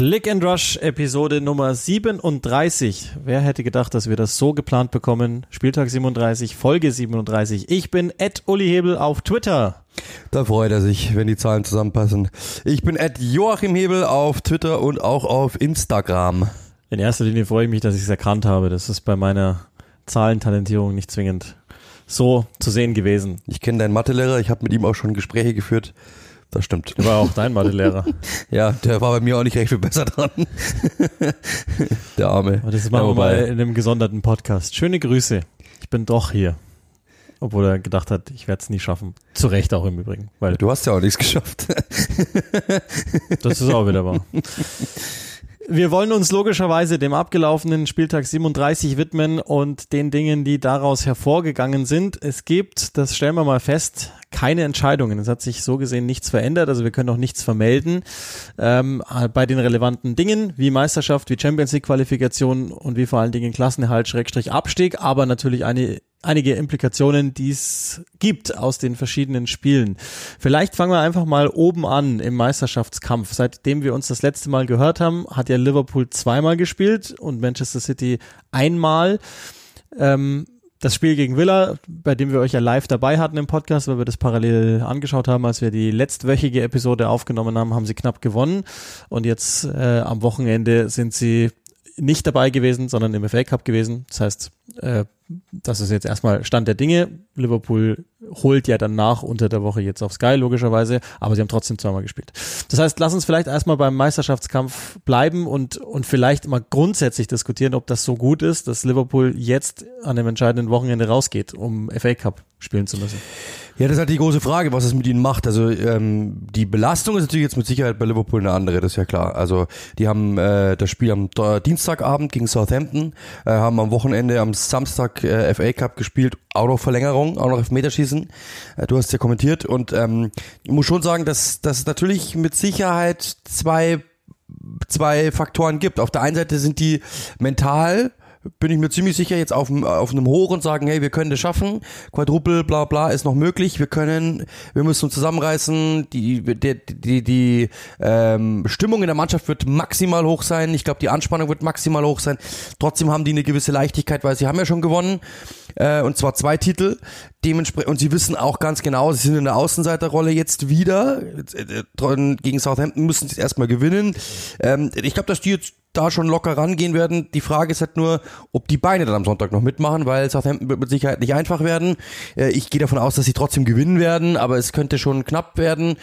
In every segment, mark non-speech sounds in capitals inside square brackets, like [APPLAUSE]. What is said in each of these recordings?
Click and Rush Episode Nummer 37. Wer hätte gedacht, dass wir das so geplant bekommen? Spieltag 37, Folge 37. Ich bin Ed Uli Hebel auf Twitter. Da freut er sich, wenn die Zahlen zusammenpassen. Ich bin Ed Joachim Hebel auf Twitter und auch auf Instagram. In erster Linie freue ich mich, dass ich es erkannt habe. Das ist bei meiner Zahlentalentierung nicht zwingend so zu sehen gewesen. Ich kenne deinen Mathelehrer, ich habe mit ihm auch schon Gespräche geführt das stimmt. Der war auch dein Mathelehrer. [LAUGHS] ja, der war bei mir auch nicht recht viel besser dran. [LAUGHS] der Arme. das machen ja, wir mal in einem gesonderten Podcast. Schöne Grüße. Ich bin doch hier. Obwohl er gedacht hat, ich werde es nie schaffen. Zu Recht auch im Übrigen. Weil du hast ja auch nichts geschafft. das ist auch wieder wahr. [LAUGHS] Wir wollen uns logischerweise dem abgelaufenen Spieltag 37 widmen und den Dingen, die daraus hervorgegangen sind. Es gibt, das stellen wir mal fest, keine Entscheidungen. Es hat sich so gesehen nichts verändert, also wir können auch nichts vermelden. Ähm, bei den relevanten Dingen wie Meisterschaft, wie Champions League Qualifikation und wie vor allen Dingen Klassenerhalt, Schrägstrich Abstieg, aber natürlich eine einige Implikationen, die es gibt aus den verschiedenen Spielen. Vielleicht fangen wir einfach mal oben an im Meisterschaftskampf. Seitdem wir uns das letzte Mal gehört haben, hat ja Liverpool zweimal gespielt und Manchester City einmal. Ähm, das Spiel gegen Villa, bei dem wir euch ja live dabei hatten im Podcast, weil wir das parallel angeschaut haben, als wir die letztwöchige Episode aufgenommen haben, haben sie knapp gewonnen. Und jetzt äh, am Wochenende sind sie nicht dabei gewesen, sondern im FA Cup gewesen. Das heißt, äh, das ist jetzt erstmal Stand der Dinge. Liverpool holt ja dann nach unter der Woche jetzt auf Sky, logischerweise, aber sie haben trotzdem zweimal gespielt. Das heißt, lass uns vielleicht erstmal beim Meisterschaftskampf bleiben und, und vielleicht mal grundsätzlich diskutieren, ob das so gut ist, dass Liverpool jetzt an dem entscheidenden Wochenende rausgeht, um FA Cup spielen zu müssen. Ja, das ist halt die große Frage, was es mit ihnen macht. Also ähm, die Belastung ist natürlich jetzt mit Sicherheit bei Liverpool eine andere, das ist ja klar. Also die haben äh, das Spiel am Dienstagabend gegen Southampton, äh, haben am Wochenende am Samstag äh, FA Cup gespielt, auch noch Verlängerung, auch noch Elfmeterschießen. Äh, du hast ja kommentiert und ähm, ich muss schon sagen, dass das natürlich mit Sicherheit zwei zwei Faktoren gibt. Auf der einen Seite sind die mental bin ich mir ziemlich sicher jetzt auf, auf einem Hoch und sagen, hey, wir können das schaffen, Quadruple, bla bla, ist noch möglich, wir können, wir müssen uns zusammenreißen, die, die, die, die ähm, Stimmung in der Mannschaft wird maximal hoch sein, ich glaube, die Anspannung wird maximal hoch sein, trotzdem haben die eine gewisse Leichtigkeit, weil sie haben ja schon gewonnen, äh, und zwar zwei Titel, dementsprechend, und sie wissen auch ganz genau, sie sind in der Außenseiterrolle jetzt wieder, äh, gegen Southampton müssen sie erstmal gewinnen, ähm, ich glaube, dass die jetzt da schon locker rangehen werden. Die Frage ist halt nur, ob die Beine dann am Sonntag noch mitmachen, weil Southampton wird mit Sicherheit nicht einfach werden. Äh, ich gehe davon aus, dass sie trotzdem gewinnen werden, aber es könnte schon knapp werden.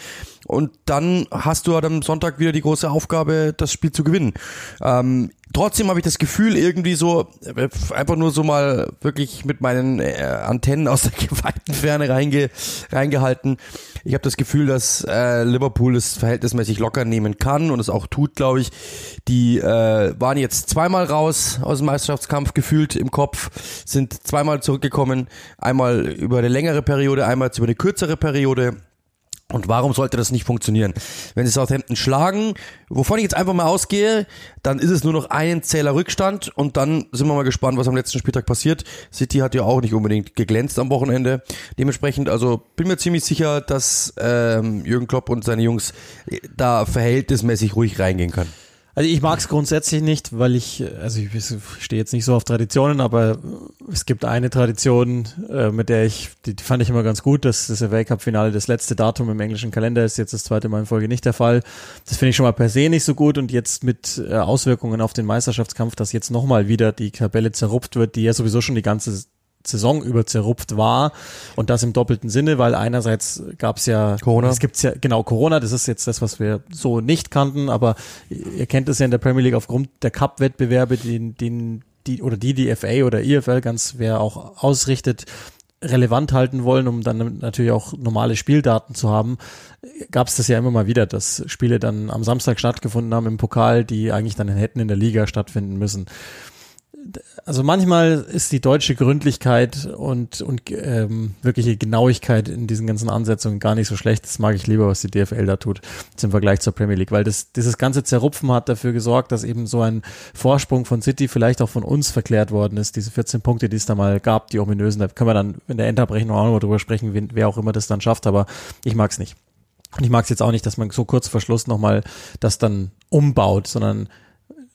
Und dann hast du halt am Sonntag wieder die große Aufgabe, das Spiel zu gewinnen. Ähm, trotzdem habe ich das Gefühl, irgendwie so, äh, einfach nur so mal wirklich mit meinen äh, Antennen aus der [LAUGHS] weiten Ferne reinge, reingehalten. Ich habe das Gefühl, dass äh, Liverpool es verhältnismäßig locker nehmen kann und es auch tut, glaube ich. Die äh, waren jetzt zweimal raus aus dem Meisterschaftskampf gefühlt im Kopf, sind zweimal zurückgekommen, einmal über eine längere Periode, einmal über eine kürzere Periode und warum sollte das nicht funktionieren? Wenn sie Southampton schlagen, wovon ich jetzt einfach mal ausgehe, dann ist es nur noch ein Zähler Rückstand und dann sind wir mal gespannt, was am letzten Spieltag passiert. City hat ja auch nicht unbedingt geglänzt am Wochenende. Dementsprechend, also bin mir ziemlich sicher, dass ähm, Jürgen Klopp und seine Jungs da verhältnismäßig ruhig reingehen können. Also ich mag es grundsätzlich nicht, weil ich, also ich stehe jetzt nicht so auf Traditionen, aber es gibt eine Tradition, äh, mit der ich, die, die, fand ich immer ganz gut, dass das FA Cup Finale das letzte Datum im englischen Kalender ist, jetzt das zweite Mal in Folge nicht der Fall. Das finde ich schon mal per se nicht so gut und jetzt mit äh, Auswirkungen auf den Meisterschaftskampf, dass jetzt nochmal wieder die Tabelle zerrupft wird, die ja sowieso schon die ganze Saison über zerrupft war und das im doppelten Sinne, weil einerseits gab es ja Corona. Es gibt ja genau Corona, das ist jetzt das, was wir so nicht kannten, aber ihr kennt es ja in der Premier League aufgrund der Cup-Wettbewerbe, den, den die oder die die FA oder IFL ganz wer auch ausrichtet, relevant halten wollen, um dann natürlich auch normale Spieldaten zu haben, gab es das ja immer mal wieder, dass Spiele dann am Samstag stattgefunden haben im Pokal, die eigentlich dann hätten in der Liga stattfinden müssen also manchmal ist die deutsche Gründlichkeit und, und ähm, wirkliche Genauigkeit in diesen ganzen Ansetzungen gar nicht so schlecht. Das mag ich lieber, was die DFL da tut, im Vergleich zur Premier League, weil das, dieses ganze Zerrupfen hat dafür gesorgt, dass eben so ein Vorsprung von City vielleicht auch von uns verklärt worden ist. Diese 14 Punkte, die es da mal gab, die ominösen, da können wir dann in der Endabrechnung auch nochmal drüber sprechen, wer auch immer das dann schafft, aber ich mag es nicht. Und ich mag es jetzt auch nicht, dass man so kurz vor Schluss nochmal das dann umbaut, sondern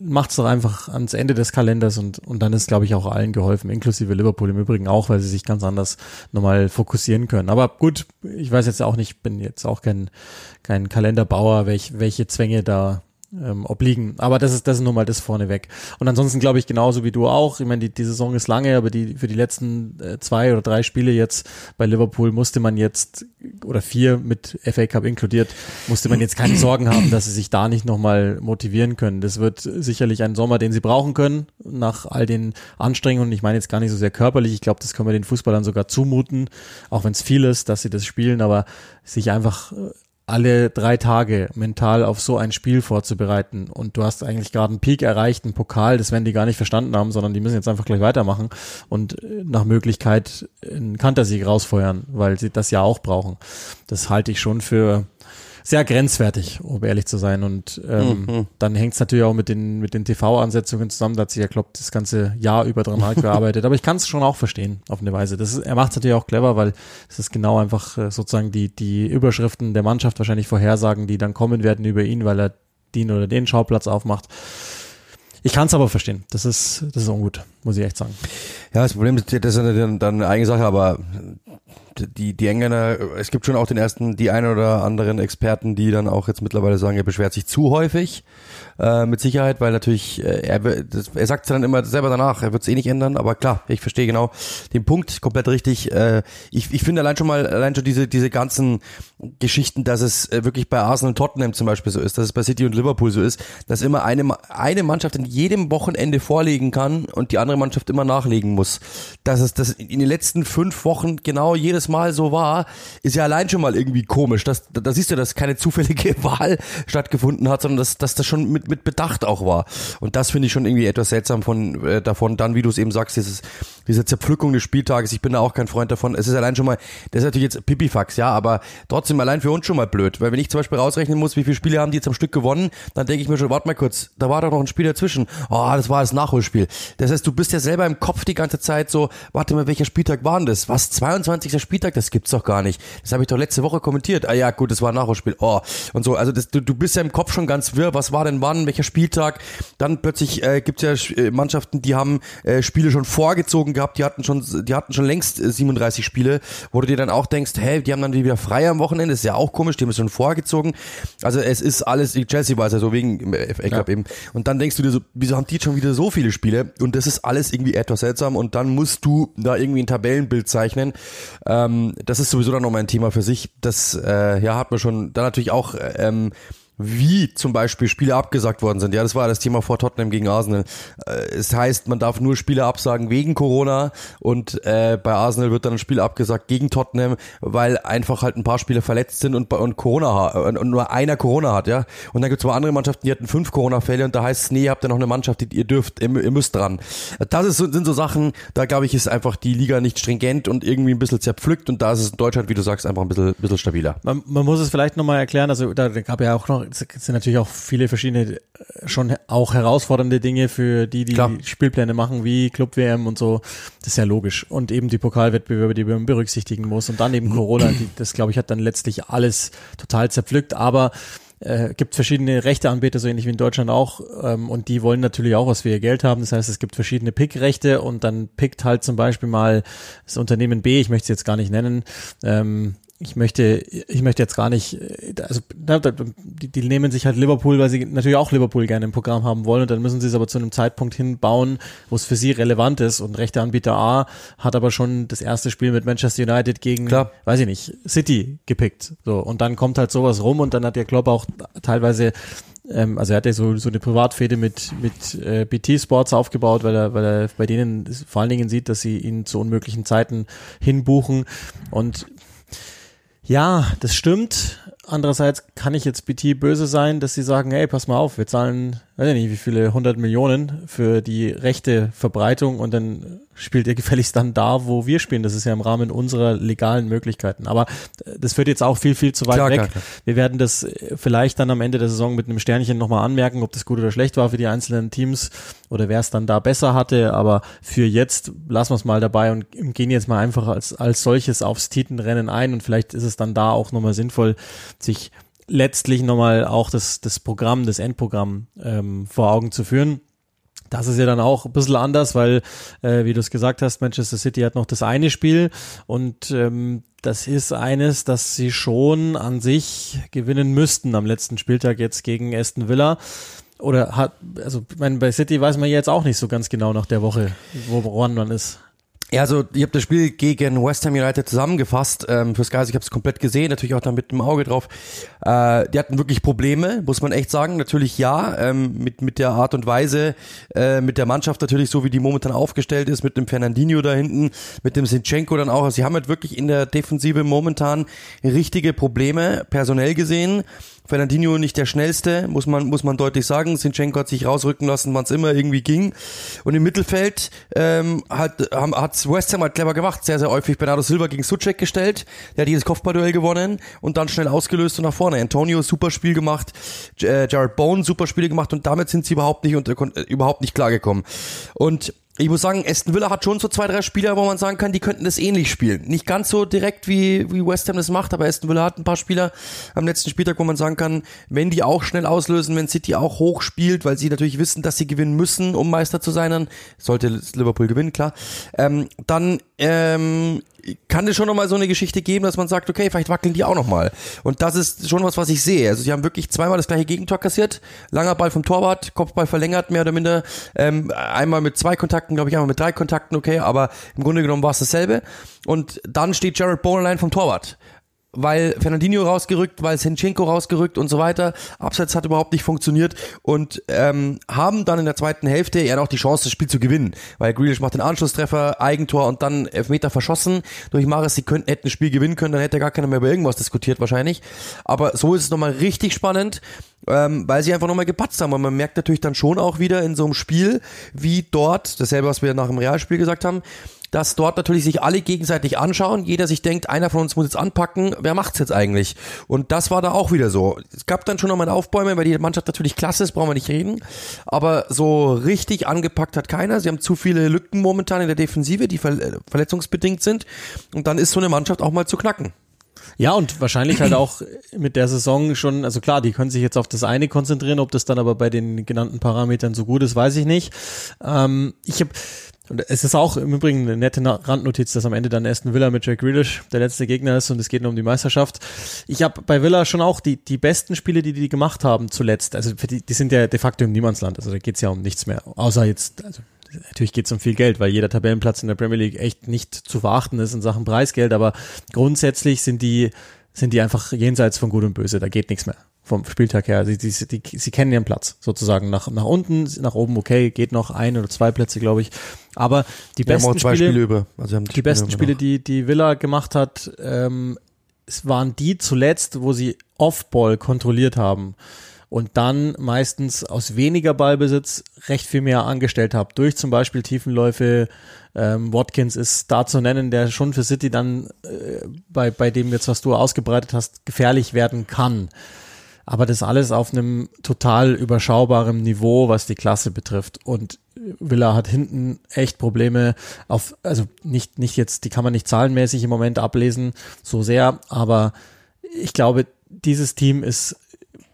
macht es doch einfach ans Ende des Kalenders und, und dann ist, glaube ich, auch allen geholfen, inklusive Liverpool im Übrigen auch, weil sie sich ganz anders nochmal fokussieren können. Aber gut, ich weiß jetzt auch nicht, bin jetzt auch kein, kein Kalenderbauer, welch, welche Zwänge da ähm, obliegen. Aber das ist, das ist nun mal das vorneweg. Und ansonsten glaube ich genauso wie du auch. Ich meine, die, die Saison ist lange, aber die, für die letzten äh, zwei oder drei Spiele jetzt bei Liverpool musste man jetzt, oder vier mit FA Cup inkludiert, musste man jetzt keine Sorgen haben, dass sie sich da nicht nochmal motivieren können. Das wird sicherlich ein Sommer, den sie brauchen können, nach all den Anstrengungen. Ich meine jetzt gar nicht so sehr körperlich. Ich glaube, das können wir den Fußballern sogar zumuten, auch wenn es viel ist, dass sie das spielen, aber sich einfach äh, alle drei Tage mental auf so ein Spiel vorzubereiten und du hast eigentlich gerade einen Peak erreicht, einen Pokal, das werden die gar nicht verstanden haben, sondern die müssen jetzt einfach gleich weitermachen und äh, nach Möglichkeit einen Kantersieg rausfeuern, weil sie das ja auch brauchen. Das halte ich schon für sehr grenzwertig, um ehrlich zu sein. Und ähm, mhm. dann hängt es natürlich auch mit den, mit den TV-Ansetzungen zusammen. Da hat sich ja, glaube das ganze Jahr über dran [LAUGHS] gearbeitet. Aber ich kann es schon auch verstehen, auf eine Weise. Das ist, er macht es natürlich auch clever, weil es ist genau einfach äh, sozusagen die, die Überschriften der Mannschaft wahrscheinlich vorhersagen, die dann kommen werden über ihn, weil er den oder den Schauplatz aufmacht. Ich kann es aber verstehen. Das ist, das ist ungut, muss ich echt sagen. Ja, das Problem ist, das ist dann, dann eine eigene Sache, aber die, die Engländer, es gibt schon auch den ersten, die ein oder anderen Experten, die dann auch jetzt mittlerweile sagen, er beschwert sich zu häufig, äh, mit Sicherheit, weil natürlich, äh, er, das, er sagt dann immer selber danach, er wird es eh nicht ändern, aber klar, ich verstehe genau den Punkt, komplett richtig. Äh, ich, ich finde allein schon mal, allein schon diese, diese ganzen Geschichten, dass es äh, wirklich bei Arsenal und Tottenham zum Beispiel so ist, dass es bei City und Liverpool so ist, dass immer eine, eine Mannschaft in jedem Wochenende vorlegen kann und die andere Mannschaft immer nachlegen muss. Dass es das in den letzten fünf Wochen genau jedes Mal so war, ist ja allein schon mal irgendwie komisch. Das, da siehst du, dass keine zufällige [LAUGHS] Wahl stattgefunden hat, sondern dass, dass das schon mit, mit Bedacht auch war. Und das finde ich schon irgendwie etwas seltsam von äh, davon. Dann, wie du es eben sagst, dieses, diese Zerpflückung des Spieltages, ich bin da auch kein Freund davon. Es ist allein schon mal, das ist natürlich jetzt Pipifax, ja, aber trotzdem allein für uns schon mal blöd. Weil wenn ich zum Beispiel rausrechnen muss, wie viele Spiele haben die jetzt am Stück gewonnen, dann denke ich mir schon, warte mal kurz, da war doch noch ein Spiel dazwischen. Oh, das war das Nachholspiel. Das heißt, du bist ja selber im Kopf die ganze Zeit so, warte mal, welcher Spieltag war denn das? Was, 22. Spieltag? Das gibt's doch gar nicht. Das habe ich doch letzte Woche kommentiert. Ah ja, gut, das war ein Nachholspiel. Oh, und so, also das, du, du bist ja im Kopf schon ganz wirr. Was war denn wann? Welcher Spieltag? Dann plötzlich äh, gibt's ja äh, Mannschaften, die haben äh, Spiele schon vorgezogen gehabt, die hatten schon, die hatten schon längst äh, 37 Spiele, wo du dir dann auch denkst, hey, die haben dann wieder frei am Wochenende, ist ja auch komisch, die haben es schon vorgezogen. Also es ist alles, Chelsea war es ja so wegen äh, FA Cup ja. eben. Und dann denkst du dir so, wieso haben die schon wieder so viele Spiele? Und das ist alles irgendwie etwas seltsam und dann musst du da irgendwie ein Tabellenbild zeichnen. Ähm, das ist sowieso dann nochmal ein Thema für sich. Das äh, ja hat man schon dann natürlich auch ähm, wie zum Beispiel Spiele abgesagt worden sind. Ja, das war das Thema vor Tottenham gegen Arsenal. Äh, es heißt, man darf nur Spiele absagen wegen Corona und äh, bei Arsenal wird dann ein Spiel abgesagt gegen Tottenham, weil einfach halt ein paar Spieler verletzt sind und, und Corona und, und nur einer Corona hat, ja. Und dann gibt es aber andere Mannschaften, die hatten fünf Corona-Fälle und da heißt es, nee, ihr habt ja noch eine Mannschaft, die ihr dürft, ihr, ihr müsst dran. Das ist, sind so Sachen, da glaube ich, ist einfach die Liga nicht stringent und irgendwie ein bisschen zerpflückt und da ist es in Deutschland, wie du sagst, einfach ein bisschen, bisschen stabiler. Man, man muss es vielleicht nochmal erklären, also da gab ja auch noch es sind natürlich auch viele verschiedene, äh, schon auch herausfordernde Dinge für die, die Klar. Spielpläne machen, wie Club WM und so. Das ist ja logisch. Und eben die Pokalwettbewerbe, die man berücksichtigen muss. Und dann eben Corona, die, das glaube ich hat dann letztlich alles total zerpflückt. Aber äh, gibt verschiedene Rechteanbieter, so ähnlich wie in Deutschland auch, ähm, und die wollen natürlich auch was für ihr Geld haben. Das heißt, es gibt verschiedene Pick-Rechte und dann pickt halt zum Beispiel mal das Unternehmen B, ich möchte es jetzt gar nicht nennen, ähm, ich möchte, ich möchte jetzt gar nicht, also die, die nehmen sich halt Liverpool, weil sie natürlich auch Liverpool gerne im Programm haben wollen. Und dann müssen sie es aber zu einem Zeitpunkt hinbauen, wo es für sie relevant ist. Und rechte Anbieter A hat aber schon das erste Spiel mit Manchester United gegen, Klar. weiß ich nicht, City gepickt, so. Und dann kommt halt sowas rum. Und dann hat der Klopp auch teilweise ähm, also er hat ja so, so eine Privatfehde mit, mit äh, BT Sports aufgebaut, weil er, weil er bei denen vor allen Dingen sieht, dass sie ihn zu unmöglichen Zeiten hinbuchen. Und ja, das stimmt. Andererseits kann ich jetzt BT böse sein, dass sie sagen, hey, pass mal auf, wir zahlen weiß ich nicht, wie viele hundert Millionen für die rechte Verbreitung und dann spielt ihr gefälligst dann da, wo wir spielen. Das ist ja im Rahmen unserer legalen Möglichkeiten. Aber das führt jetzt auch viel, viel zu weit klar, weg. Klar, klar. Wir werden das vielleicht dann am Ende der Saison mit einem Sternchen nochmal anmerken, ob das gut oder schlecht war für die einzelnen Teams oder wer es dann da besser hatte. Aber für jetzt lassen wir es mal dabei und gehen jetzt mal einfach als, als solches aufs Titenrennen ein und vielleicht ist es dann da auch nochmal sinnvoll, sich letztlich nochmal auch das, das Programm, das Endprogramm ähm, vor Augen zu führen. Das ist ja dann auch ein bisschen anders, weil, äh, wie du es gesagt hast, Manchester City hat noch das eine Spiel und ähm, das ist eines, das sie schon an sich gewinnen müssten am letzten Spieltag jetzt gegen Aston Villa. Oder hat, also ich meine, bei City weiß man jetzt auch nicht so ganz genau nach der Woche, woran man ist. Ja, also ich habe das Spiel gegen West Ham United zusammengefasst ähm, fürs Geist. Ich habe es komplett gesehen, natürlich auch da mit dem Auge drauf. Äh, die hatten wirklich Probleme, muss man echt sagen. Natürlich ja, ähm, mit mit der Art und Weise, äh, mit der Mannschaft natürlich so wie die momentan aufgestellt ist, mit dem Fernandinho da hinten, mit dem Sinchenko dann auch. Also sie haben halt wirklich in der Defensive momentan richtige Probleme personell gesehen. Fernandinho nicht der schnellste, muss man, muss man deutlich sagen. Sinchenko hat sich rausrücken lassen, wann es immer irgendwie ging. Und im Mittelfeld ähm, hat hat West Ham halt clever gemacht, sehr, sehr häufig Bernardo Silva gegen Suchek gestellt. Der hat dieses Kopfballduell gewonnen und dann schnell ausgelöst und nach vorne. Antonio, super Spiel gemacht. Äh, Jared Bone, super Spiele gemacht und damit sind sie überhaupt nicht, unter, äh, überhaupt nicht klargekommen. Und ich muss sagen, Aston Villa hat schon so zwei, drei Spieler, wo man sagen kann, die könnten das ähnlich spielen. Nicht ganz so direkt, wie, wie West Ham das macht, aber Aston Villa hat ein paar Spieler am letzten Spieltag, wo man sagen kann, wenn die auch schnell auslösen, wenn City auch hoch spielt, weil sie natürlich wissen, dass sie gewinnen müssen, um Meister zu sein, dann sollte Liverpool gewinnen, klar, ähm, dann ähm, kann es schon nochmal so eine Geschichte geben, dass man sagt, okay, vielleicht wackeln die auch nochmal. Und das ist schon was, was ich sehe. Also sie haben wirklich zweimal das gleiche Gegentor kassiert. Langer Ball vom Torwart, Kopfball verlängert, mehr oder minder. Ähm, einmal mit zwei Kontakten, glaube ich, einmal mit drei Kontakten, okay, aber im Grunde genommen war es dasselbe. Und dann steht Jared Bowen allein vom Torwart weil Fernandinho rausgerückt, weil Sinchenko rausgerückt und so weiter. Abseits hat überhaupt nicht funktioniert und ähm, haben dann in der zweiten Hälfte ja noch die Chance, das Spiel zu gewinnen, weil Grealish macht den Anschlusstreffer, Eigentor und dann Elfmeter verschossen durch Maris. Sie könnten hätten das Spiel gewinnen können, dann hätte gar keiner mehr über irgendwas diskutiert wahrscheinlich. Aber so ist es nochmal richtig spannend. Ähm, weil sie einfach nochmal gepatzt haben. Und man merkt natürlich dann schon auch wieder in so einem Spiel, wie dort, dasselbe, was wir nach dem Realspiel gesagt haben, dass dort natürlich sich alle gegenseitig anschauen, jeder sich denkt, einer von uns muss jetzt anpacken, wer macht's jetzt eigentlich? Und das war da auch wieder so. Es gab dann schon nochmal Aufbäume, weil die Mannschaft natürlich klasse ist, brauchen wir nicht reden, aber so richtig angepackt hat keiner. Sie haben zu viele Lücken momentan in der Defensive, die verletzungsbedingt sind und dann ist so eine Mannschaft auch mal zu knacken. Ja, und wahrscheinlich halt auch mit der Saison schon, also klar, die können sich jetzt auf das eine konzentrieren, ob das dann aber bei den genannten Parametern so gut ist, weiß ich nicht. Ähm, ich habe und es ist auch im Übrigen eine nette Randnotiz, dass am Ende dann Aston Villa mit Jack Grealish der letzte Gegner ist und es geht nur um die Meisterschaft. Ich habe bei Villa schon auch die, die besten Spiele, die die gemacht haben zuletzt. Also die, die sind ja de facto im Niemandsland. Also da geht's ja um nichts mehr. Außer jetzt, also natürlich geht's um viel Geld, weil jeder Tabellenplatz in der Premier League echt nicht zu verachten ist in Sachen Preisgeld. Aber grundsätzlich sind die, sind die einfach jenseits von Gut und Böse. Da geht nichts mehr vom Spieltag her. Sie, sie, die, sie kennen ihren Platz sozusagen. Nach, nach unten, nach oben, okay, geht noch ein oder zwei Plätze, glaube ich. Aber die besten ja, Spiele, Spiele über. Also die, die besten Spiele, die die Villa gemacht hat, ähm, es waren die zuletzt, wo sie Off-Ball kontrolliert haben und dann meistens aus weniger Ballbesitz recht viel mehr angestellt haben. Durch zum Beispiel Tiefenläufe. Ähm, Watkins ist da zu nennen, der schon für City dann äh, bei, bei dem jetzt, was du ausgebreitet hast, gefährlich werden kann aber das alles auf einem total überschaubaren Niveau, was die Klasse betrifft. Und Villa hat hinten echt Probleme auf, also nicht, nicht jetzt, die kann man nicht zahlenmäßig im Moment ablesen, so sehr, aber ich glaube, dieses Team ist,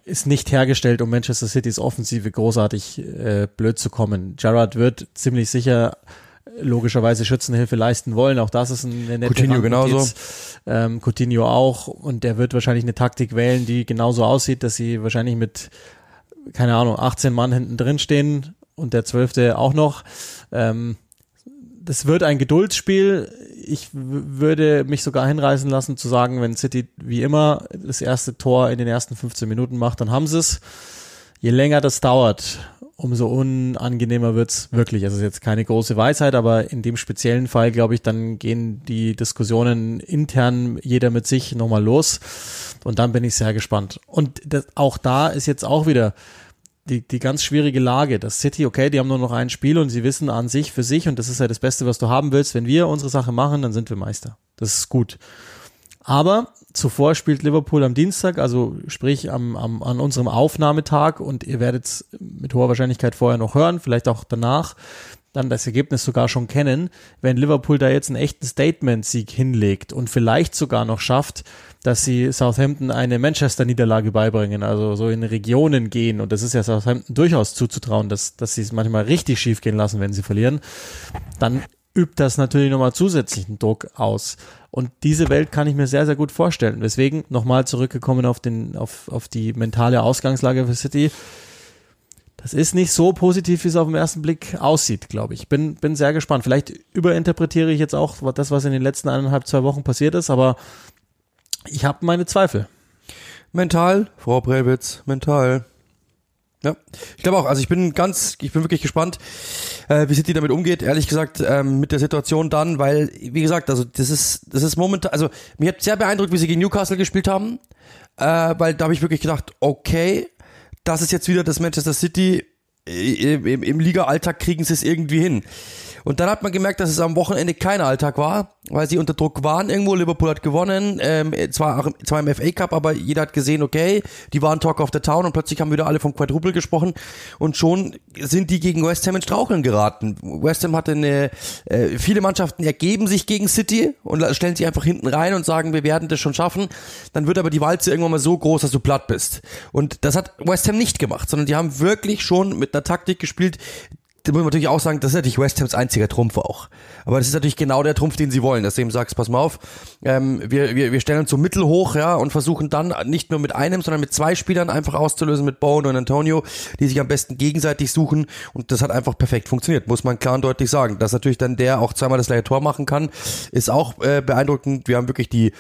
ist nicht hergestellt, um Manchester City's Offensive großartig äh, blöd zu kommen. Gerrard wird ziemlich sicher logischerweise Schützenhilfe leisten wollen. Auch das ist eine nette Coutinho genauso. Ähm, Coutinho auch. Und der wird wahrscheinlich eine Taktik wählen, die genauso aussieht, dass sie wahrscheinlich mit, keine Ahnung, 18 Mann hinten drin stehen und der zwölfte auch noch. Ähm, das wird ein Geduldsspiel. Ich würde mich sogar hinreißen lassen zu sagen, wenn City wie immer das erste Tor in den ersten 15 Minuten macht, dann haben sie es. Je länger das dauert, umso unangenehmer wird's wirklich. Also ist jetzt keine große Weisheit, aber in dem speziellen Fall, glaube ich, dann gehen die Diskussionen intern jeder mit sich nochmal los. Und dann bin ich sehr gespannt. Und das, auch da ist jetzt auch wieder die, die ganz schwierige Lage. Das City, okay, die haben nur noch ein Spiel und sie wissen an sich für sich, und das ist ja das Beste, was du haben willst, wenn wir unsere Sache machen, dann sind wir Meister. Das ist gut. Aber zuvor spielt Liverpool am Dienstag, also sprich am, am, an unserem Aufnahmetag, und ihr werdet es mit hoher Wahrscheinlichkeit vorher noch hören, vielleicht auch danach, dann das Ergebnis sogar schon kennen, wenn Liverpool da jetzt einen echten Statement-Sieg hinlegt und vielleicht sogar noch schafft, dass sie Southampton eine Manchester-Niederlage beibringen, also so in Regionen gehen. Und das ist ja Southampton durchaus zuzutrauen, dass, dass sie es manchmal richtig schief gehen lassen, wenn sie verlieren. Dann übt das natürlich nochmal zusätzlichen Druck aus. Und diese Welt kann ich mir sehr, sehr gut vorstellen. Deswegen nochmal zurückgekommen auf, den, auf, auf die mentale Ausgangslage für City das ist nicht so positiv, wie es auf den ersten Blick aussieht, glaube ich. Bin, bin sehr gespannt. Vielleicht überinterpretiere ich jetzt auch das, was in den letzten eineinhalb, zwei Wochen passiert ist, aber ich habe meine Zweifel. Mental, Frau Brelwitz, mental. Ja, ich glaube auch. Also ich bin ganz, ich bin wirklich gespannt, äh, wie City damit umgeht. Ehrlich gesagt ähm, mit der Situation dann, weil wie gesagt, also das ist, das ist momentan, also mir hat sehr beeindruckt, wie sie gegen Newcastle gespielt haben, äh, weil da habe ich wirklich gedacht, okay, das ist jetzt wieder das Manchester City, äh, im, im Liga-Alltag kriegen sie es irgendwie hin. Und dann hat man gemerkt, dass es am Wochenende kein Alltag war, weil sie unter Druck waren irgendwo. Liverpool hat gewonnen, ähm, zwar, auch, zwar im FA Cup, aber jeder hat gesehen, okay, die waren Talk of the Town und plötzlich haben wieder alle vom Quadruple gesprochen und schon sind die gegen West Ham in Straucheln geraten. West Ham hatte eine, äh, viele Mannschaften ergeben sich gegen City und stellen sich einfach hinten rein und sagen, wir werden das schon schaffen. Dann wird aber die Walze irgendwann mal so groß, dass du platt bist. Und das hat West Ham nicht gemacht, sondern die haben wirklich schon mit einer Taktik gespielt, da muss man natürlich auch sagen, das ist natürlich West Hams einziger Trumpf auch. Aber das ist natürlich genau der Trumpf, den sie wollen. Deswegen sagst, pass mal auf, ähm, wir, wir, wir stellen uns so mittel hoch, ja, und versuchen dann nicht nur mit einem, sondern mit zwei Spielern einfach auszulösen, mit Bone und Antonio, die sich am besten gegenseitig suchen. Und das hat einfach perfekt funktioniert, muss man klar und deutlich sagen. Dass natürlich dann der auch zweimal das gleiche Tor machen kann, ist auch äh, beeindruckend. Wir haben wirklich die,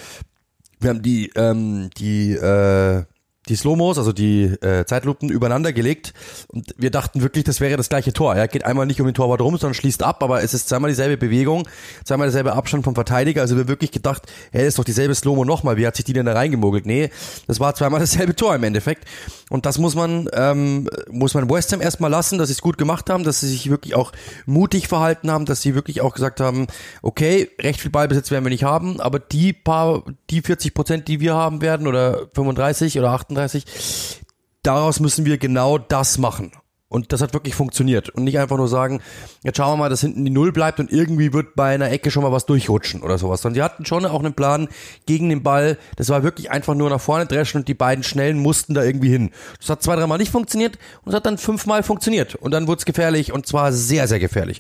wir haben die, ähm, die, äh, die Slow-Mos, also die äh, Zeitlupen, übereinander gelegt und wir dachten wirklich, das wäre das gleiche Tor. Er geht einmal nicht um den Torwart rum, sondern schließt ab, aber es ist zweimal dieselbe Bewegung, zweimal derselbe Abstand vom Verteidiger. Also wir wirklich gedacht, hey, ist doch dieselbe Slow-Mo nochmal. Wie hat sich die denn da reingemogelt? Nee, das war zweimal [LAUGHS] dasselbe Tor im Endeffekt. Und das muss man, ähm, muss man West Ham erstmal lassen, dass sie es gut gemacht haben, dass sie sich wirklich auch mutig verhalten haben, dass sie wirklich auch gesagt haben, okay, recht viel Ballbesitz werden wir nicht haben, aber die paar, die 40 Prozent, die wir haben werden oder 35 oder 38 38. Daraus müssen wir genau das machen. Und das hat wirklich funktioniert. Und nicht einfach nur sagen, jetzt schauen wir mal, dass hinten die Null bleibt und irgendwie wird bei einer Ecke schon mal was durchrutschen oder sowas. Sondern sie hatten schon auch einen Plan gegen den Ball. Das war wirklich einfach nur nach vorne dreschen und die beiden Schnellen mussten da irgendwie hin. Das hat zwei, dreimal nicht funktioniert und es hat dann fünfmal funktioniert. Und dann wurde es gefährlich und zwar sehr, sehr gefährlich.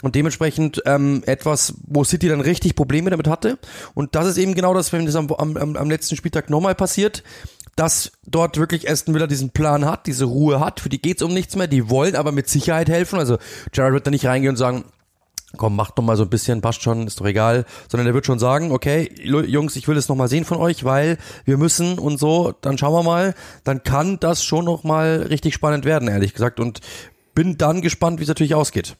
Und dementsprechend ähm, etwas, wo City dann richtig Probleme damit hatte. Und das ist eben genau das, wenn das am, am, am letzten Spieltag nochmal passiert dass dort wirklich Aston Villa diesen Plan hat, diese Ruhe hat, für die geht's um nichts mehr, die wollen aber mit Sicherheit helfen. Also Jared wird da nicht reingehen und sagen, komm, macht doch mal so ein bisschen, passt schon, ist doch egal, sondern er wird schon sagen, okay, Jungs, ich will es noch mal sehen von euch, weil wir müssen und so, dann schauen wir mal, dann kann das schon noch mal richtig spannend werden, ehrlich gesagt. Und bin dann gespannt, wie es natürlich ausgeht.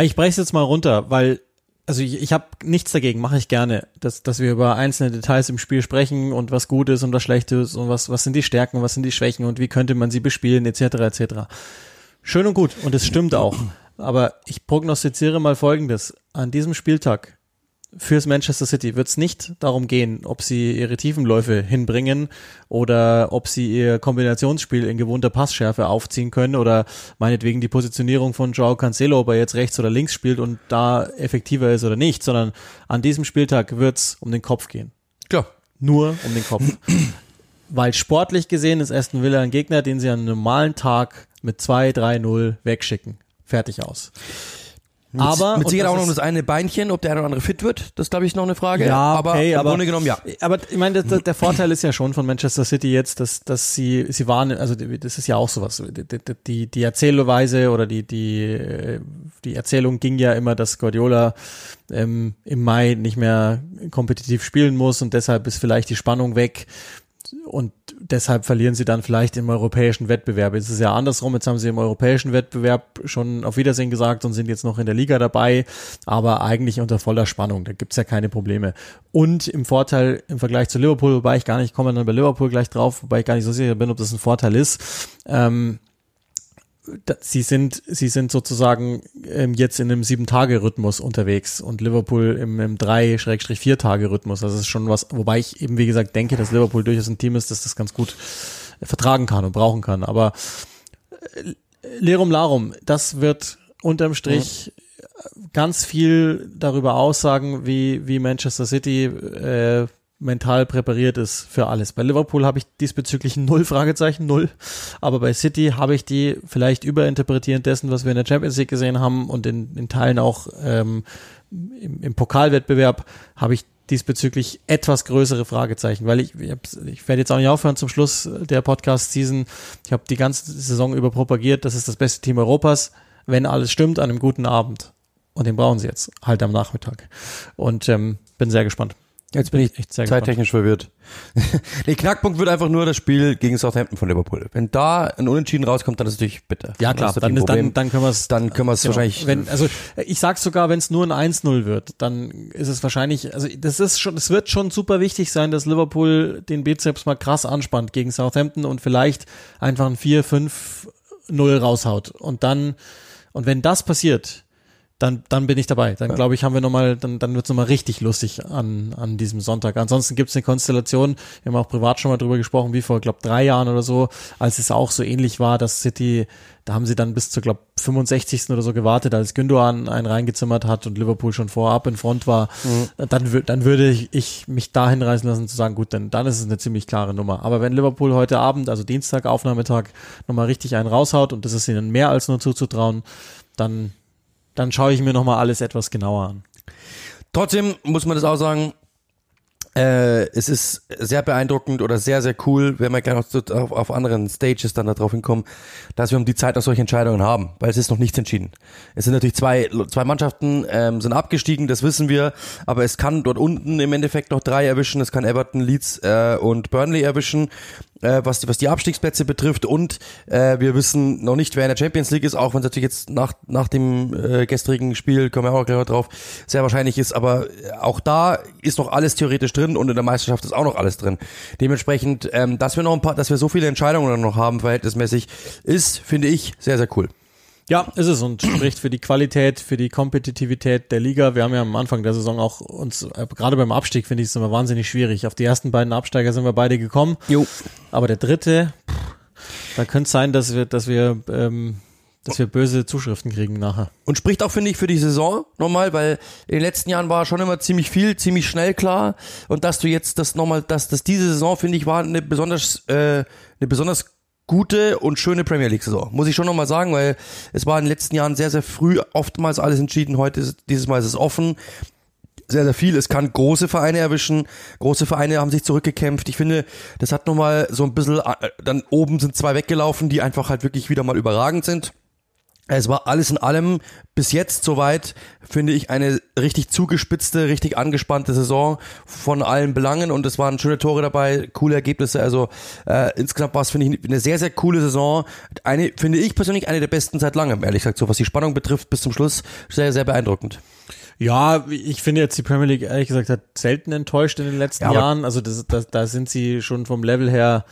Ich breche es jetzt mal runter, weil also ich, ich habe nichts dagegen, mache ich gerne, dass, dass wir über einzelne Details im Spiel sprechen und was gut ist und was schlecht ist und was, was sind die Stärken, was sind die Schwächen und wie könnte man sie bespielen, etc. etc. Schön und gut und es stimmt auch. Aber ich prognostiziere mal folgendes. An diesem Spieltag fürs Manchester City wird es nicht darum gehen, ob sie ihre Tiefenläufe hinbringen oder ob sie ihr Kombinationsspiel in gewohnter Passschärfe aufziehen können oder meinetwegen die Positionierung von Joao Cancelo, ob er jetzt rechts oder links spielt und da effektiver ist oder nicht, sondern an diesem Spieltag wird es um den Kopf gehen. Klar. Nur um den Kopf. [CLEARS THROAT] Weil sportlich gesehen ist Aston Villa ein Gegner, den sie an einem normalen Tag mit 2-3-0 wegschicken. Fertig aus. Aber mit Sicherheit auch noch das eine Beinchen, ob der eine oder andere fit wird, das glaube ich noch eine Frage. Ja, aber okay, im aber, Grunde genommen ja. Aber ich meine, der, der Vorteil ist ja schon von Manchester City jetzt, dass dass sie sie waren, also das ist ja auch sowas. Die die, die Erzählweise oder die die die Erzählung ging ja immer, dass Guardiola ähm, im Mai nicht mehr kompetitiv spielen muss und deshalb ist vielleicht die Spannung weg und deshalb verlieren sie dann vielleicht im europäischen Wettbewerb. Es ist ja andersrum, jetzt haben sie im europäischen Wettbewerb schon auf Wiedersehen gesagt und sind jetzt noch in der Liga dabei, aber eigentlich unter voller Spannung, da gibt's ja keine Probleme. Und im Vorteil im Vergleich zu Liverpool, wobei ich gar nicht, komme dann bei Liverpool gleich drauf, wobei ich gar nicht so sicher bin, ob das ein Vorteil ist, ähm, sie sind, sie sind sozusagen ähm, jetzt in einem Sieben-Tage-Rhythmus unterwegs und Liverpool im, im Drei-Vier-Tage-Rhythmus. Das ist schon was, wobei ich eben, wie gesagt, denke, dass Liverpool durchaus ein Team ist, das das ganz gut vertragen kann und brauchen kann. Aber äh, Lerum Larum, das wird unterm Strich mhm. ganz viel darüber aussagen, wie, wie Manchester City äh, mental präpariert ist für alles. Bei Liverpool habe ich diesbezüglich null Fragezeichen, null. Aber bei City habe ich die vielleicht überinterpretierend dessen, was wir in der Champions League gesehen haben und in, in Teilen auch ähm, im, im Pokalwettbewerb habe ich diesbezüglich etwas größere Fragezeichen, weil ich, ich, werde jetzt auch nicht aufhören zum Schluss der Podcast-Season. Ich habe die ganze Saison über propagiert, das ist das beste Team Europas, wenn alles stimmt, an einem guten Abend. Und den brauchen sie jetzt, halt am Nachmittag. Und ähm, bin sehr gespannt. Jetzt bin ich echt sehr zeittechnisch verwirrt. [LAUGHS] der Knackpunkt wird einfach nur das Spiel gegen Southampton von Liverpool. Wenn da ein Unentschieden rauskommt, dann ist es natürlich bitter. Ja klar, dann, ist, dann, dann können wir es dann können wir es genau. wahrscheinlich. Wenn, also ich sag's sogar, wenn es nur ein 1-0 wird, dann ist es wahrscheinlich, also das ist schon, es wird schon super wichtig sein, dass Liverpool den Bizeps mal krass anspannt gegen Southampton und vielleicht einfach ein 4-5-0 raushaut. Und dann, und wenn das passiert, dann, dann bin ich dabei. Dann ja. glaube ich, haben wir nochmal, dann, dann wird es nochmal richtig lustig an, an diesem Sonntag. Ansonsten gibt es eine Konstellation, wir haben auch privat schon mal drüber gesprochen, wie vor, glaube drei Jahren oder so, als es auch so ähnlich war, dass City, da haben sie dann bis zur, glaube 65. oder so gewartet, als Gündogan einen reingezimmert hat und Liverpool schon vorab in Front war. Mhm. Dann, dann würde ich, ich mich da hinreißen lassen zu sagen, gut, dann, dann ist es eine ziemlich klare Nummer. Aber wenn Liverpool heute Abend, also Dienstag, Aufnahmetag, nochmal richtig einen raushaut und das ist ihnen mehr als nur zuzutrauen, dann dann schaue ich mir nochmal alles etwas genauer an. Trotzdem muss man das auch sagen, äh, es ist sehr beeindruckend oder sehr, sehr cool, wenn wir gerne auf, auf anderen Stages dann darauf hinkommen, dass wir um die Zeit auch solche Entscheidungen haben, weil es ist noch nichts entschieden. Es sind natürlich zwei, zwei Mannschaften, ähm, sind abgestiegen, das wissen wir, aber es kann dort unten im Endeffekt noch drei erwischen, es kann Everton, Leeds äh, und Burnley erwischen äh, was, die, was die Abstiegsplätze betrifft. Und äh, wir wissen noch nicht, wer in der Champions League ist, auch wenn es natürlich jetzt nach, nach dem äh, gestrigen Spiel, kommen wir auch gleich drauf, sehr wahrscheinlich ist. Aber auch da ist noch alles theoretisch drin und in der Meisterschaft ist auch noch alles drin. Dementsprechend, ähm, dass wir noch ein paar, dass wir so viele Entscheidungen noch haben, verhältnismäßig, ist, finde ich, sehr, sehr cool. Ja, ist es und spricht für die Qualität, für die Kompetitivität der Liga. Wir haben ja am Anfang der Saison auch uns, äh, gerade beim Abstieg finde ich es immer wahnsinnig schwierig. Auf die ersten beiden Absteiger sind wir beide gekommen. Jo. Aber der dritte, pff, da könnte es sein, dass wir, dass wir, ähm, dass wir böse Zuschriften kriegen nachher. Und spricht auch, finde ich, für die Saison nochmal, weil in den letzten Jahren war schon immer ziemlich viel, ziemlich schnell klar. Und dass du jetzt das nochmal, dass, dass diese Saison, finde ich, war eine besonders, äh, eine besonders gute und schöne Premier League Saison. Muss ich schon nochmal sagen, weil es war in den letzten Jahren sehr, sehr früh oftmals alles entschieden. Heute ist, dieses Mal ist es offen. Sehr, sehr viel. Es kann große Vereine erwischen. Große Vereine haben sich zurückgekämpft. Ich finde, das hat nochmal so ein bisschen, äh, dann oben sind zwei weggelaufen, die einfach halt wirklich wieder mal überragend sind. Es war alles in allem bis jetzt soweit, finde ich, eine richtig zugespitzte, richtig angespannte Saison von allen Belangen und es waren schöne Tore dabei, coole Ergebnisse. Also äh, insgesamt war es, finde ich, eine sehr, sehr coole Saison. Eine, finde ich persönlich, eine der besten seit langem, ehrlich gesagt, so was die Spannung betrifft, bis zum Schluss sehr, sehr beeindruckend. Ja, ich finde jetzt die Premier League, ehrlich gesagt, hat selten enttäuscht in den letzten ja, Jahren. Also das, das, da sind sie schon vom Level her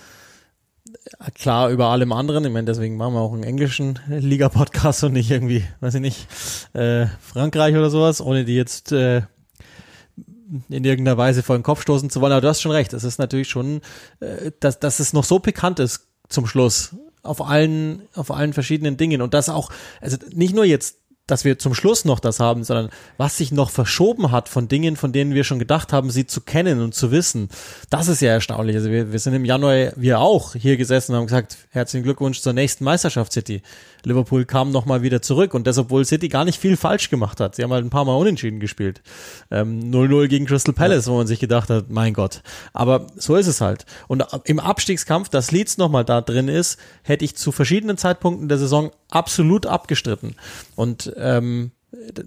klar über allem anderen. Ich meine, deswegen machen wir auch einen englischen Liga-Podcast und nicht irgendwie, weiß ich nicht, äh, Frankreich oder sowas, ohne die jetzt äh, in irgendeiner Weise vor den Kopf stoßen zu wollen. Aber du hast schon recht. Es ist natürlich schon, äh, dass, dass es noch so bekannt ist zum Schluss auf allen, auf allen verschiedenen Dingen. Und das auch, also nicht nur jetzt dass wir zum Schluss noch das haben, sondern was sich noch verschoben hat von Dingen, von denen wir schon gedacht haben, sie zu kennen und zu wissen. Das ist ja erstaunlich. Also wir, wir sind im Januar, wir auch hier gesessen und haben gesagt, herzlichen Glückwunsch zur nächsten Meisterschaft City. Liverpool kam nochmal wieder zurück und das, obwohl City gar nicht viel falsch gemacht hat. Sie haben halt ein paar Mal unentschieden gespielt. 0-0 ähm, gegen Crystal Palace, wo man sich gedacht hat, mein Gott. Aber so ist es halt. Und im Abstiegskampf, dass Leeds nochmal da drin ist, hätte ich zu verschiedenen Zeitpunkten der Saison absolut abgestritten. Und ähm,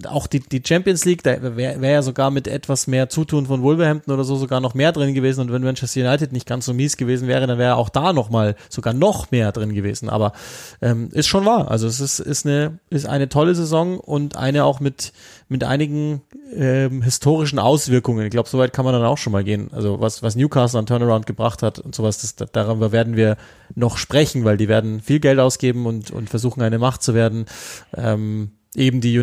auch die, die Champions League, da wäre wär ja sogar mit etwas mehr Zutun von Wolverhampton oder so sogar noch mehr drin gewesen und wenn Manchester United nicht ganz so mies gewesen wäre, dann wäre auch da noch mal sogar noch mehr drin gewesen. Aber ähm, ist schon wahr. Also es ist, ist, eine, ist eine tolle Saison und eine auch mit, mit einigen ähm, historischen Auswirkungen. Ich glaube, soweit kann man dann auch schon mal gehen. Also was, was Newcastle an Turnaround gebracht hat und sowas, das, darüber werden wir noch sprechen, weil die werden viel Geld ausgeben und, und versuchen, eine Macht zu werden. Ähm, eben die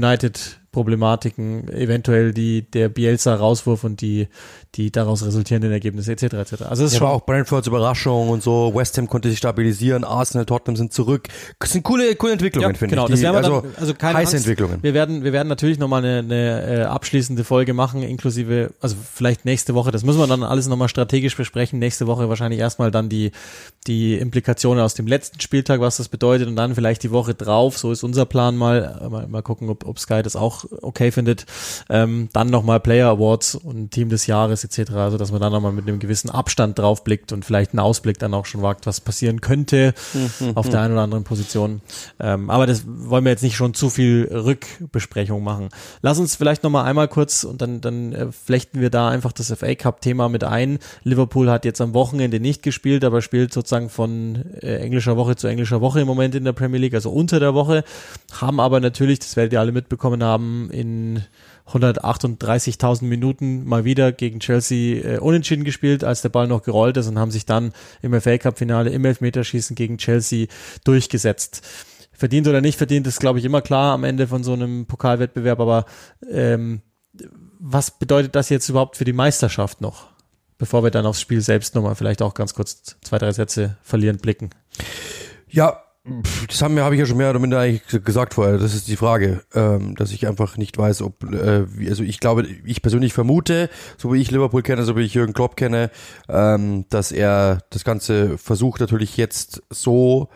United-Problematiken, eventuell die, der Bielsa-Rauswurf und die, die daraus resultierenden Ergebnisse etc. etc. Also es ja, schon auch Brentfords Überraschung und so. West Ham konnte sich stabilisieren, Arsenal, Tottenham sind zurück. Das sind coole, coole Entwicklungen, ja, finde genau, ich. Genau, das werden wir also, dann, also keine heiße Angst. Entwicklungen. Wir werden, wir werden natürlich nochmal eine, eine äh, abschließende Folge machen, inklusive, also vielleicht nächste Woche. Das müssen wir dann alles nochmal strategisch besprechen. Nächste Woche wahrscheinlich erstmal dann die, die Implikationen aus dem letzten Spieltag, was das bedeutet und dann vielleicht die Woche drauf. So ist unser Plan mal. Mal, mal gucken, ob, ob Sky das auch okay findet. Ähm, dann nochmal Player Awards und Team des Jahres etc. Also dass man dann nochmal mit einem gewissen Abstand drauf blickt und vielleicht einen Ausblick dann auch schon wagt, was passieren könnte mhm. auf der einen oder anderen Position. Ähm, aber das wollen wir jetzt nicht schon zu viel Rückbesprechung machen. Lass uns vielleicht nochmal einmal kurz und dann, dann äh, flechten wir da einfach das FA Cup Thema mit ein. Liverpool hat jetzt am Wochenende nicht gespielt, aber spielt sozusagen von äh, englischer Woche zu englischer Woche im Moment in der Premier League, also unter der Woche, haben aber natürlich, das werdet ihr alle mitbekommen haben, in 138.000 Minuten mal wieder gegen Chelsea äh, unentschieden gespielt, als der Ball noch gerollt ist und haben sich dann im FA Cup Finale im Elfmeterschießen gegen Chelsea durchgesetzt. Verdient oder nicht verdient, ist glaube ich immer klar am Ende von so einem Pokalwettbewerb, aber ähm, was bedeutet das jetzt überhaupt für die Meisterschaft noch? Bevor wir dann aufs Spiel selbst nochmal vielleicht auch ganz kurz zwei, drei Sätze verlieren blicken. Ja, das haben wir, habe ich ja schon mehr oder minder eigentlich gesagt vorher. Das ist die Frage, ähm, dass ich einfach nicht weiß, ob, äh, also ich glaube, ich persönlich vermute, so wie ich Liverpool kenne, so wie ich Jürgen Klopp kenne, ähm, dass er das Ganze versucht natürlich jetzt so,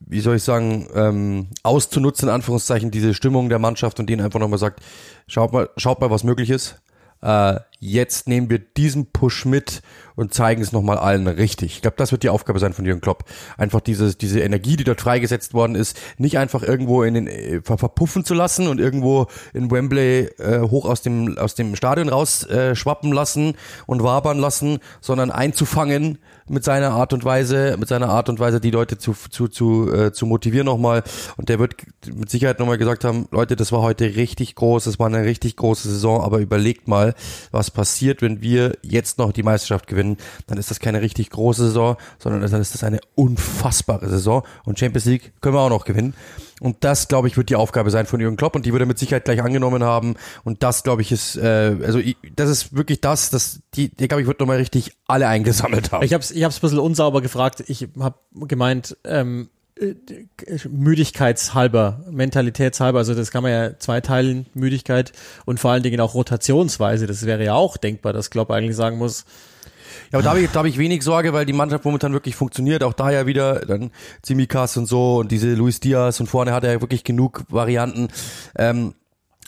wie soll ich sagen, ähm, auszunutzen, in Anführungszeichen, diese Stimmung der Mannschaft und denen einfach nochmal sagt, schaut mal, schaut mal, was möglich ist. Äh, jetzt nehmen wir diesen Push mit und zeigen es nochmal allen richtig. Ich glaube, das wird die Aufgabe sein von Jürgen Klopp. Einfach diese, diese Energie, die dort freigesetzt worden ist, nicht einfach irgendwo in den äh, verpuffen zu lassen und irgendwo in Wembley äh, hoch aus dem, aus dem Stadion raus äh, lassen und wabern lassen, sondern einzufangen mit seiner Art und Weise, mit seiner Art und Weise, die Leute zu, zu, zu, äh, zu motivieren nochmal. Und der wird mit Sicherheit nochmal gesagt haben, Leute, das war heute richtig groß, das war eine richtig große Saison, aber überlegt mal, was passiert, wenn wir jetzt noch die Meisterschaft gewinnen, dann ist das keine richtig große Saison, sondern dann ist das eine unfassbare Saison. Und Champions League können wir auch noch gewinnen. Und das, glaube ich, wird die Aufgabe sein von Jürgen Klopp und die wird er mit Sicherheit gleich angenommen haben. Und das, glaube ich, ist, äh, also ich, das ist wirklich das, das, die, die glaube ich, wird nochmal richtig alle eingesammelt haben. Ich habe es ich ein bisschen unsauber gefragt. Ich habe gemeint, ähm, äh, Müdigkeitshalber, Mentalitätshalber, also das kann man ja zweiteilen, Müdigkeit und vor allen Dingen auch Rotationsweise, das wäre ja auch denkbar, dass Klopp eigentlich sagen muss, ja, aber da habe ich, da hab ich wenig Sorge, weil die Mannschaft momentan wirklich funktioniert. Auch da ja wieder dann Zimikas und so und diese Luis Diaz und vorne hat er ja wirklich genug Varianten. Ähm,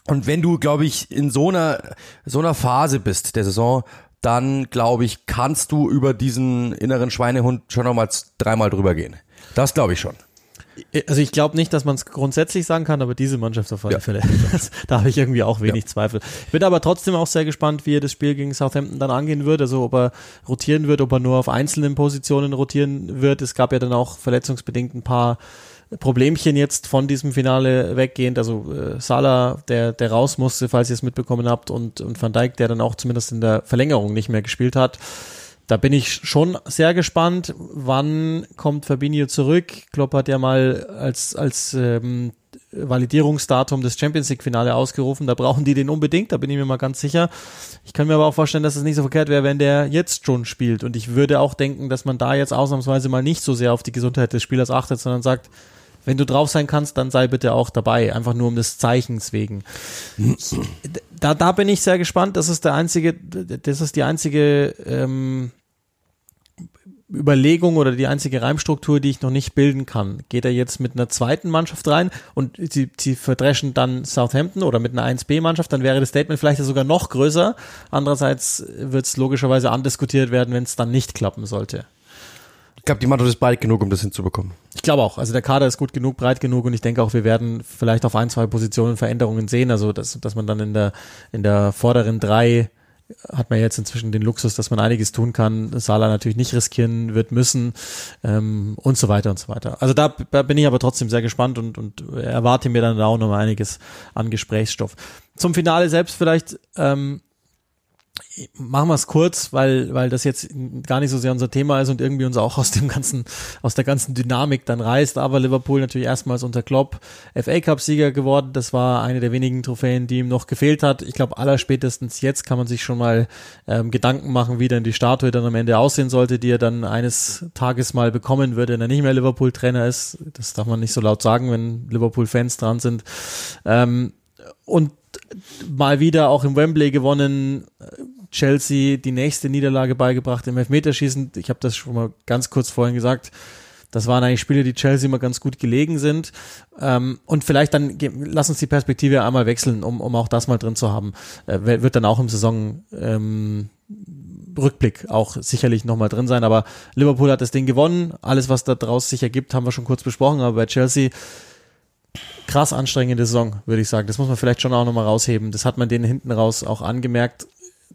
und wenn du, glaube ich, in so einer, so einer Phase bist der Saison, dann glaube ich, kannst du über diesen inneren Schweinehund schon nochmal dreimal drüber gehen. Das glaube ich schon. Also ich glaube nicht, dass man es grundsätzlich sagen kann, aber diese Mannschaft auf alle ja. Fälle. [LAUGHS] da habe ich irgendwie auch wenig ja. Zweifel. Ich bin aber trotzdem auch sehr gespannt, wie er das Spiel gegen Southampton dann angehen wird. Also ob er rotieren wird, ob er nur auf einzelnen Positionen rotieren wird. Es gab ja dann auch verletzungsbedingt ein paar Problemchen jetzt von diesem Finale weggehend. Also äh, Salah, der, der raus musste, falls ihr es mitbekommen habt, und, und Van Dijk, der dann auch zumindest in der Verlängerung nicht mehr gespielt hat. Da bin ich schon sehr gespannt, wann kommt Fabinho zurück. Klopp hat ja mal als, als ähm, Validierungsdatum des Champions League Finale ausgerufen. Da brauchen die den unbedingt, da bin ich mir mal ganz sicher. Ich kann mir aber auch vorstellen, dass es nicht so verkehrt wäre, wenn der jetzt schon spielt. Und ich würde auch denken, dass man da jetzt ausnahmsweise mal nicht so sehr auf die Gesundheit des Spielers achtet, sondern sagt, wenn du drauf sein kannst, dann sei bitte auch dabei, einfach nur um des Zeichens wegen. Da, da bin ich sehr gespannt. Das ist der einzige, das ist die einzige ähm, Überlegung oder die einzige Reimstruktur, die ich noch nicht bilden kann. Geht er jetzt mit einer zweiten Mannschaft rein und sie, sie verdreschen dann Southampton oder mit einer 1B-Mannschaft, dann wäre das Statement vielleicht sogar noch größer. Andererseits wird es logischerweise andiskutiert werden, wenn es dann nicht klappen sollte. Glaube, die Mannschaft ist breit genug, um das hinzubekommen. Ich glaube auch. Also der Kader ist gut genug, breit genug und ich denke auch, wir werden vielleicht auf ein, zwei Positionen Veränderungen sehen. Also dass, dass man dann in der in der vorderen drei hat man jetzt inzwischen den Luxus, dass man einiges tun kann. Salah natürlich nicht riskieren wird müssen ähm, und so weiter und so weiter. Also da, da bin ich aber trotzdem sehr gespannt und, und erwarte mir dann auch noch einiges an Gesprächsstoff. Zum Finale selbst vielleicht ähm, machen wir es kurz, weil, weil das jetzt gar nicht so sehr unser Thema ist und irgendwie uns auch aus dem ganzen, aus der ganzen Dynamik dann reißt. Aber Liverpool natürlich erstmals unter Klopp FA Cup Sieger geworden. Das war eine der wenigen Trophäen, die ihm noch gefehlt hat. Ich glaube, aller spätestens jetzt kann man sich schon mal ähm, Gedanken machen, wie denn die Statue dann am Ende aussehen sollte, die er dann eines Tages mal bekommen würde, wenn er nicht mehr Liverpool Trainer ist. Das darf man nicht so laut sagen, wenn Liverpool Fans dran sind. Ähm, und mal wieder auch im Wembley gewonnen, Chelsea die nächste Niederlage beigebracht im Elfmeterschießen. Ich habe das schon mal ganz kurz vorhin gesagt. Das waren eigentlich Spiele, die Chelsea immer ganz gut gelegen sind. Ähm, und vielleicht dann, lass uns die Perspektive einmal wechseln, um, um auch das mal drin zu haben. Äh, wird dann auch im Saison ähm, Rückblick auch sicherlich nochmal drin sein. Aber Liverpool hat das Ding gewonnen. Alles, was da draus sich ergibt, haben wir schon kurz besprochen. Aber bei Chelsea krass anstrengende Saison, würde ich sagen. Das muss man vielleicht schon auch nochmal rausheben. Das hat man denen hinten raus auch angemerkt.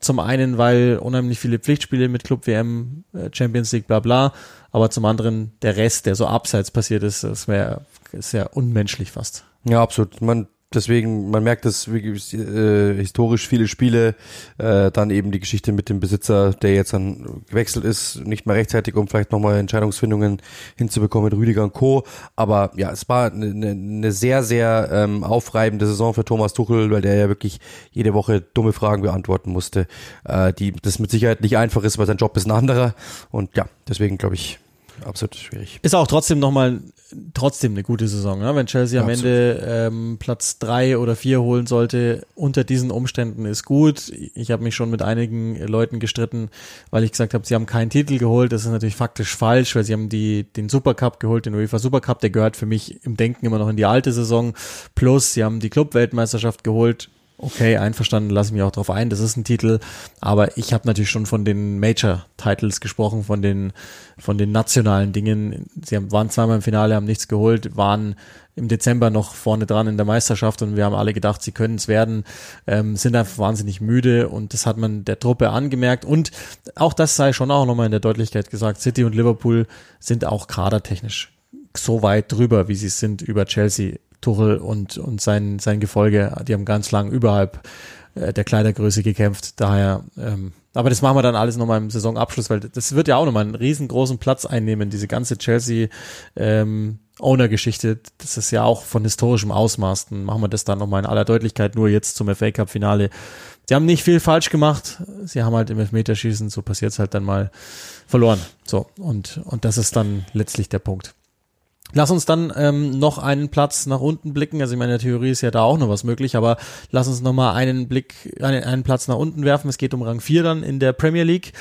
Zum einen, weil unheimlich viele Pflichtspiele mit Club WM, äh, Champions League, bla bla, aber zum anderen der Rest, der so abseits passiert ist, das wäre sehr unmenschlich fast. Ja, absolut. Man deswegen, man merkt, dass äh, historisch viele Spiele, äh, dann eben die Geschichte mit dem Besitzer, der jetzt dann gewechselt ist, nicht mehr rechtzeitig, um vielleicht nochmal Entscheidungsfindungen hinzubekommen mit Rüdiger und Co. Aber ja, es war eine, eine sehr, sehr ähm, aufreibende Saison für Thomas Tuchel, weil der ja wirklich jede Woche dumme Fragen beantworten musste, äh, die das mit Sicherheit nicht einfach ist, weil sein Job ist ein anderer. Und ja, deswegen glaube ich, absolut schwierig. Ist auch trotzdem nochmal trotzdem eine gute Saison, ne? wenn Chelsea am Ende ähm, Platz drei oder vier holen sollte. Unter diesen Umständen ist gut. Ich habe mich schon mit einigen Leuten gestritten, weil ich gesagt habe, sie haben keinen Titel geholt. Das ist natürlich faktisch falsch, weil sie haben die den Supercup geholt, den UEFA Supercup. Der gehört für mich im Denken immer noch in die alte Saison. Plus sie haben die Club-Weltmeisterschaft geholt okay, einverstanden, lasse ich mich auch drauf ein, das ist ein Titel, aber ich habe natürlich schon von den Major-Titles gesprochen, von den, von den nationalen Dingen. Sie haben, waren zweimal im Finale, haben nichts geholt, waren im Dezember noch vorne dran in der Meisterschaft und wir haben alle gedacht, sie können es werden, ähm, sind einfach wahnsinnig müde und das hat man der Truppe angemerkt. Und auch das sei schon auch nochmal in der Deutlichkeit gesagt, City und Liverpool sind auch kadertechnisch so weit drüber, wie sie sind über Chelsea Tuchel und, und sein, sein Gefolge, die haben ganz lang überhalb äh, der Kleidergröße gekämpft. Daher, ähm, aber das machen wir dann alles nochmal im Saisonabschluss, weil das wird ja auch nochmal einen riesengroßen Platz einnehmen, diese ganze Chelsea ähm, Owner-Geschichte. Das ist ja auch von historischem Ausmaß. Dann machen wir das dann nochmal in aller Deutlichkeit nur jetzt zum FA Cup Finale. Sie haben nicht viel falsch gemacht. Sie haben halt im Elfmeterschießen, so passiert es halt dann mal, verloren. So, und, und das ist dann letztlich der Punkt. Lass uns dann ähm, noch einen Platz nach unten blicken. Also in meiner Theorie ist ja da auch noch was möglich, aber lass uns noch mal einen Blick, einen, einen Platz nach unten werfen. Es geht um Rang 4 dann in der Premier League.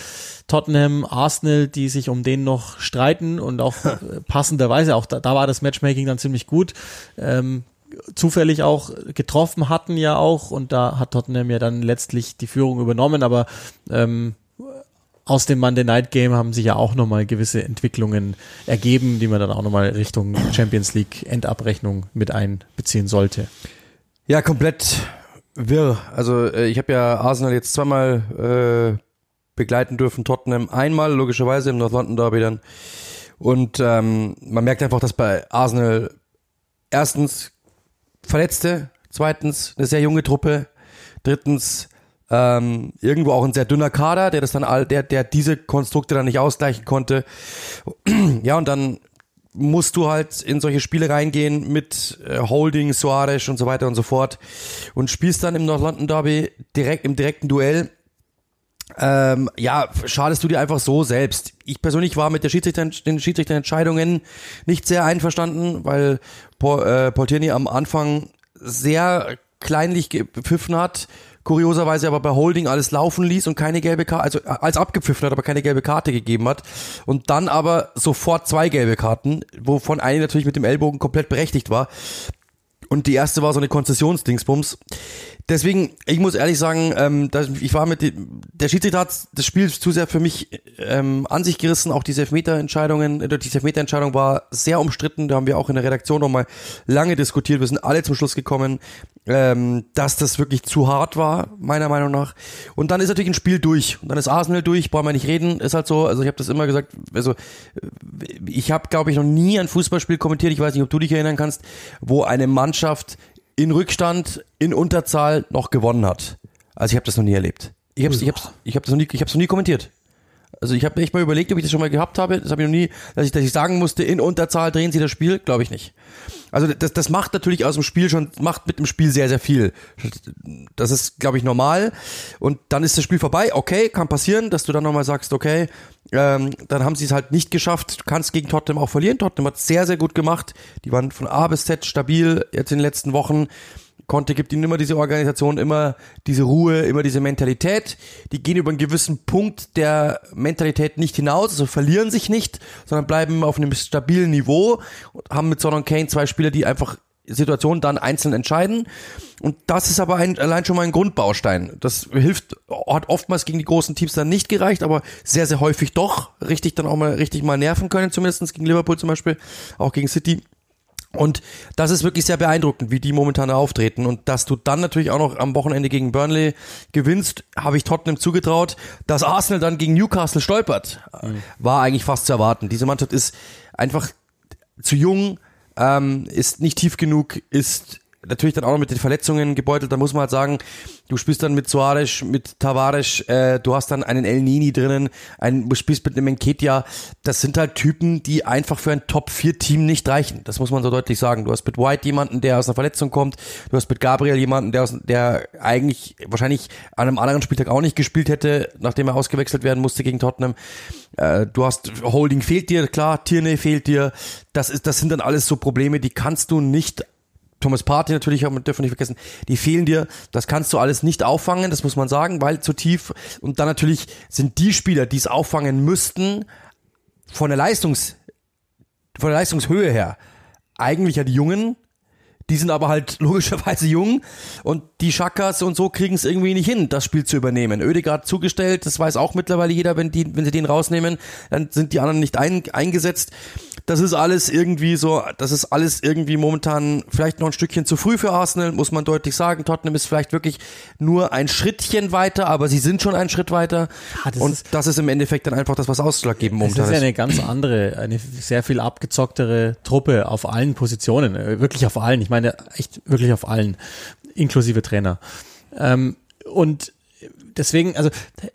Tottenham, Arsenal, die sich um den noch streiten und auch [LAUGHS] passenderweise, auch da, da war das Matchmaking dann ziemlich gut. Ähm, zufällig auch getroffen hatten ja auch und da hat Tottenham ja dann letztlich die Führung übernommen, aber ähm, aus dem Monday Night Game haben sich ja auch nochmal gewisse Entwicklungen ergeben, die man dann auch nochmal Richtung Champions League Endabrechnung mit einbeziehen sollte. Ja, komplett wirr. Also äh, ich habe ja Arsenal jetzt zweimal äh, begleiten dürfen, Tottenham einmal, logischerweise im North London Derby dann. Und ähm, man merkt einfach, dass bei Arsenal erstens Verletzte, zweitens eine sehr junge Truppe, drittens ähm, irgendwo auch ein sehr dünner Kader, der das dann all, der, der diese Konstrukte dann nicht ausgleichen konnte. [CLEARS THROAT] ja, und dann musst du halt in solche Spiele reingehen mit äh, Holding, Suarez und so weiter und so fort und spielst dann im North London Derby direkt im direkten Duell. Ähm, ja, schadest du dir einfach so selbst. Ich persönlich war mit der Schiedsrichter, den Schiedsrichterentscheidungen nicht sehr einverstanden, weil Paul, äh, Tierney am Anfang sehr kleinlich gepfiffen hat kurioserweise aber bei Holding alles laufen ließ und keine gelbe Karte, also äh, als abgepfiffen hat, aber keine gelbe Karte gegeben hat. Und dann aber sofort zwei gelbe Karten, wovon eine natürlich mit dem Ellbogen komplett berechtigt war. Und die erste war so eine Konzessionsdingsbums. Deswegen, ich muss ehrlich sagen, ähm, dass ich war mit dem, der Schiedsrichter hat das Spiel zu sehr für mich ähm, an sich gerissen. Auch diese Elfmeterentscheidungen, äh, die Elfmeterentscheidung war sehr umstritten. Da haben wir auch in der Redaktion nochmal lange diskutiert. Wir sind alle zum Schluss gekommen, ähm, dass das wirklich zu hart war, meiner Meinung nach. Und dann ist natürlich ein Spiel durch. Und dann ist Arsenal durch, brauchen wir nicht reden. Ist halt so, also ich habe das immer gesagt, also ich habe, glaube ich, noch nie ein Fußballspiel kommentiert, ich weiß nicht, ob du dich erinnern kannst, wo eine Mannschaft in Rückstand, in Unterzahl noch gewonnen hat. Also ich habe das noch nie erlebt. Ich habe ich hab's, ich hab das noch nie, ich hab's noch nie kommentiert. Also ich habe echt mal überlegt, ob ich das schon mal gehabt habe. Das habe ich noch nie, dass ich, dass ich sagen musste, in Unterzahl drehen sie das Spiel, glaube ich nicht. Also das, das macht natürlich aus dem Spiel schon, macht mit dem Spiel sehr, sehr viel. Das ist, glaube ich, normal. Und dann ist das Spiel vorbei. Okay, kann passieren, dass du dann nochmal sagst, okay, ähm, dann haben sie es halt nicht geschafft. Du kannst gegen Tottenham auch verlieren. Tottenham hat sehr, sehr gut gemacht. Die waren von A bis Z stabil jetzt in den letzten Wochen. Conte gibt ihnen immer diese Organisation, immer diese Ruhe, immer diese Mentalität. Die gehen über einen gewissen Punkt der Mentalität nicht hinaus, also verlieren sich nicht, sondern bleiben auf einem stabilen Niveau und haben mit Son und Kane zwei Spieler, die einfach Situationen dann einzeln entscheiden. Und das ist aber ein, allein schon mal ein Grundbaustein. Das hilft, hat oftmals gegen die großen Teams dann nicht gereicht, aber sehr, sehr häufig doch richtig dann auch mal richtig mal nerven können, zumindest gegen Liverpool zum Beispiel, auch gegen City. Und das ist wirklich sehr beeindruckend, wie die momentan auftreten. Und dass du dann natürlich auch noch am Wochenende gegen Burnley gewinnst, habe ich Tottenham zugetraut. Dass Arsenal dann gegen Newcastle stolpert, mhm. war eigentlich fast zu erwarten. Diese Mannschaft ist einfach zu jung, ähm, ist nicht tief genug, ist natürlich dann auch noch mit den Verletzungen gebeutelt. Da muss man halt sagen, du spielst dann mit Suarez, mit Tavares, äh, du hast dann einen El Nini drinnen, ein, du spielst mit einem Enketia. Das sind halt Typen, die einfach für ein Top-4-Team nicht reichen. Das muss man so deutlich sagen. Du hast mit White jemanden, der aus einer Verletzung kommt. Du hast mit Gabriel jemanden, der, aus, der eigentlich wahrscheinlich an einem anderen Spieltag auch nicht gespielt hätte, nachdem er ausgewechselt werden musste gegen Tottenham. Äh, du hast Holding fehlt dir, klar, Tierney fehlt dir. Das ist, das sind dann alles so Probleme, die kannst du nicht Thomas Party natürlich, dürfen wir nicht vergessen, die fehlen dir. Das kannst du alles nicht auffangen, das muss man sagen, weil zu tief. Und dann natürlich sind die Spieler, die es auffangen müssten, von der Leistungs, von der Leistungshöhe her, eigentlich ja die Jungen, die sind aber halt [LAUGHS] logischerweise jung und die Schakas und so kriegen es irgendwie nicht hin, das Spiel zu übernehmen. Ödegaard zugestellt, das weiß auch mittlerweile jeder, wenn die, wenn sie den rausnehmen, dann sind die anderen nicht ein, eingesetzt das ist alles irgendwie so, das ist alles irgendwie momentan vielleicht noch ein Stückchen zu früh für Arsenal, muss man deutlich sagen. Tottenham ist vielleicht wirklich nur ein Schrittchen weiter, aber sie sind schon einen Schritt weiter. Ja, das und ist, das ist im Endeffekt dann einfach das, was ausschlaggebend momentan ist. Das ist ja eine ganz andere, eine sehr viel abgezocktere Truppe auf allen Positionen, äh, wirklich auf allen. Ich meine echt wirklich auf allen, inklusive Trainer. Ähm, und deswegen, also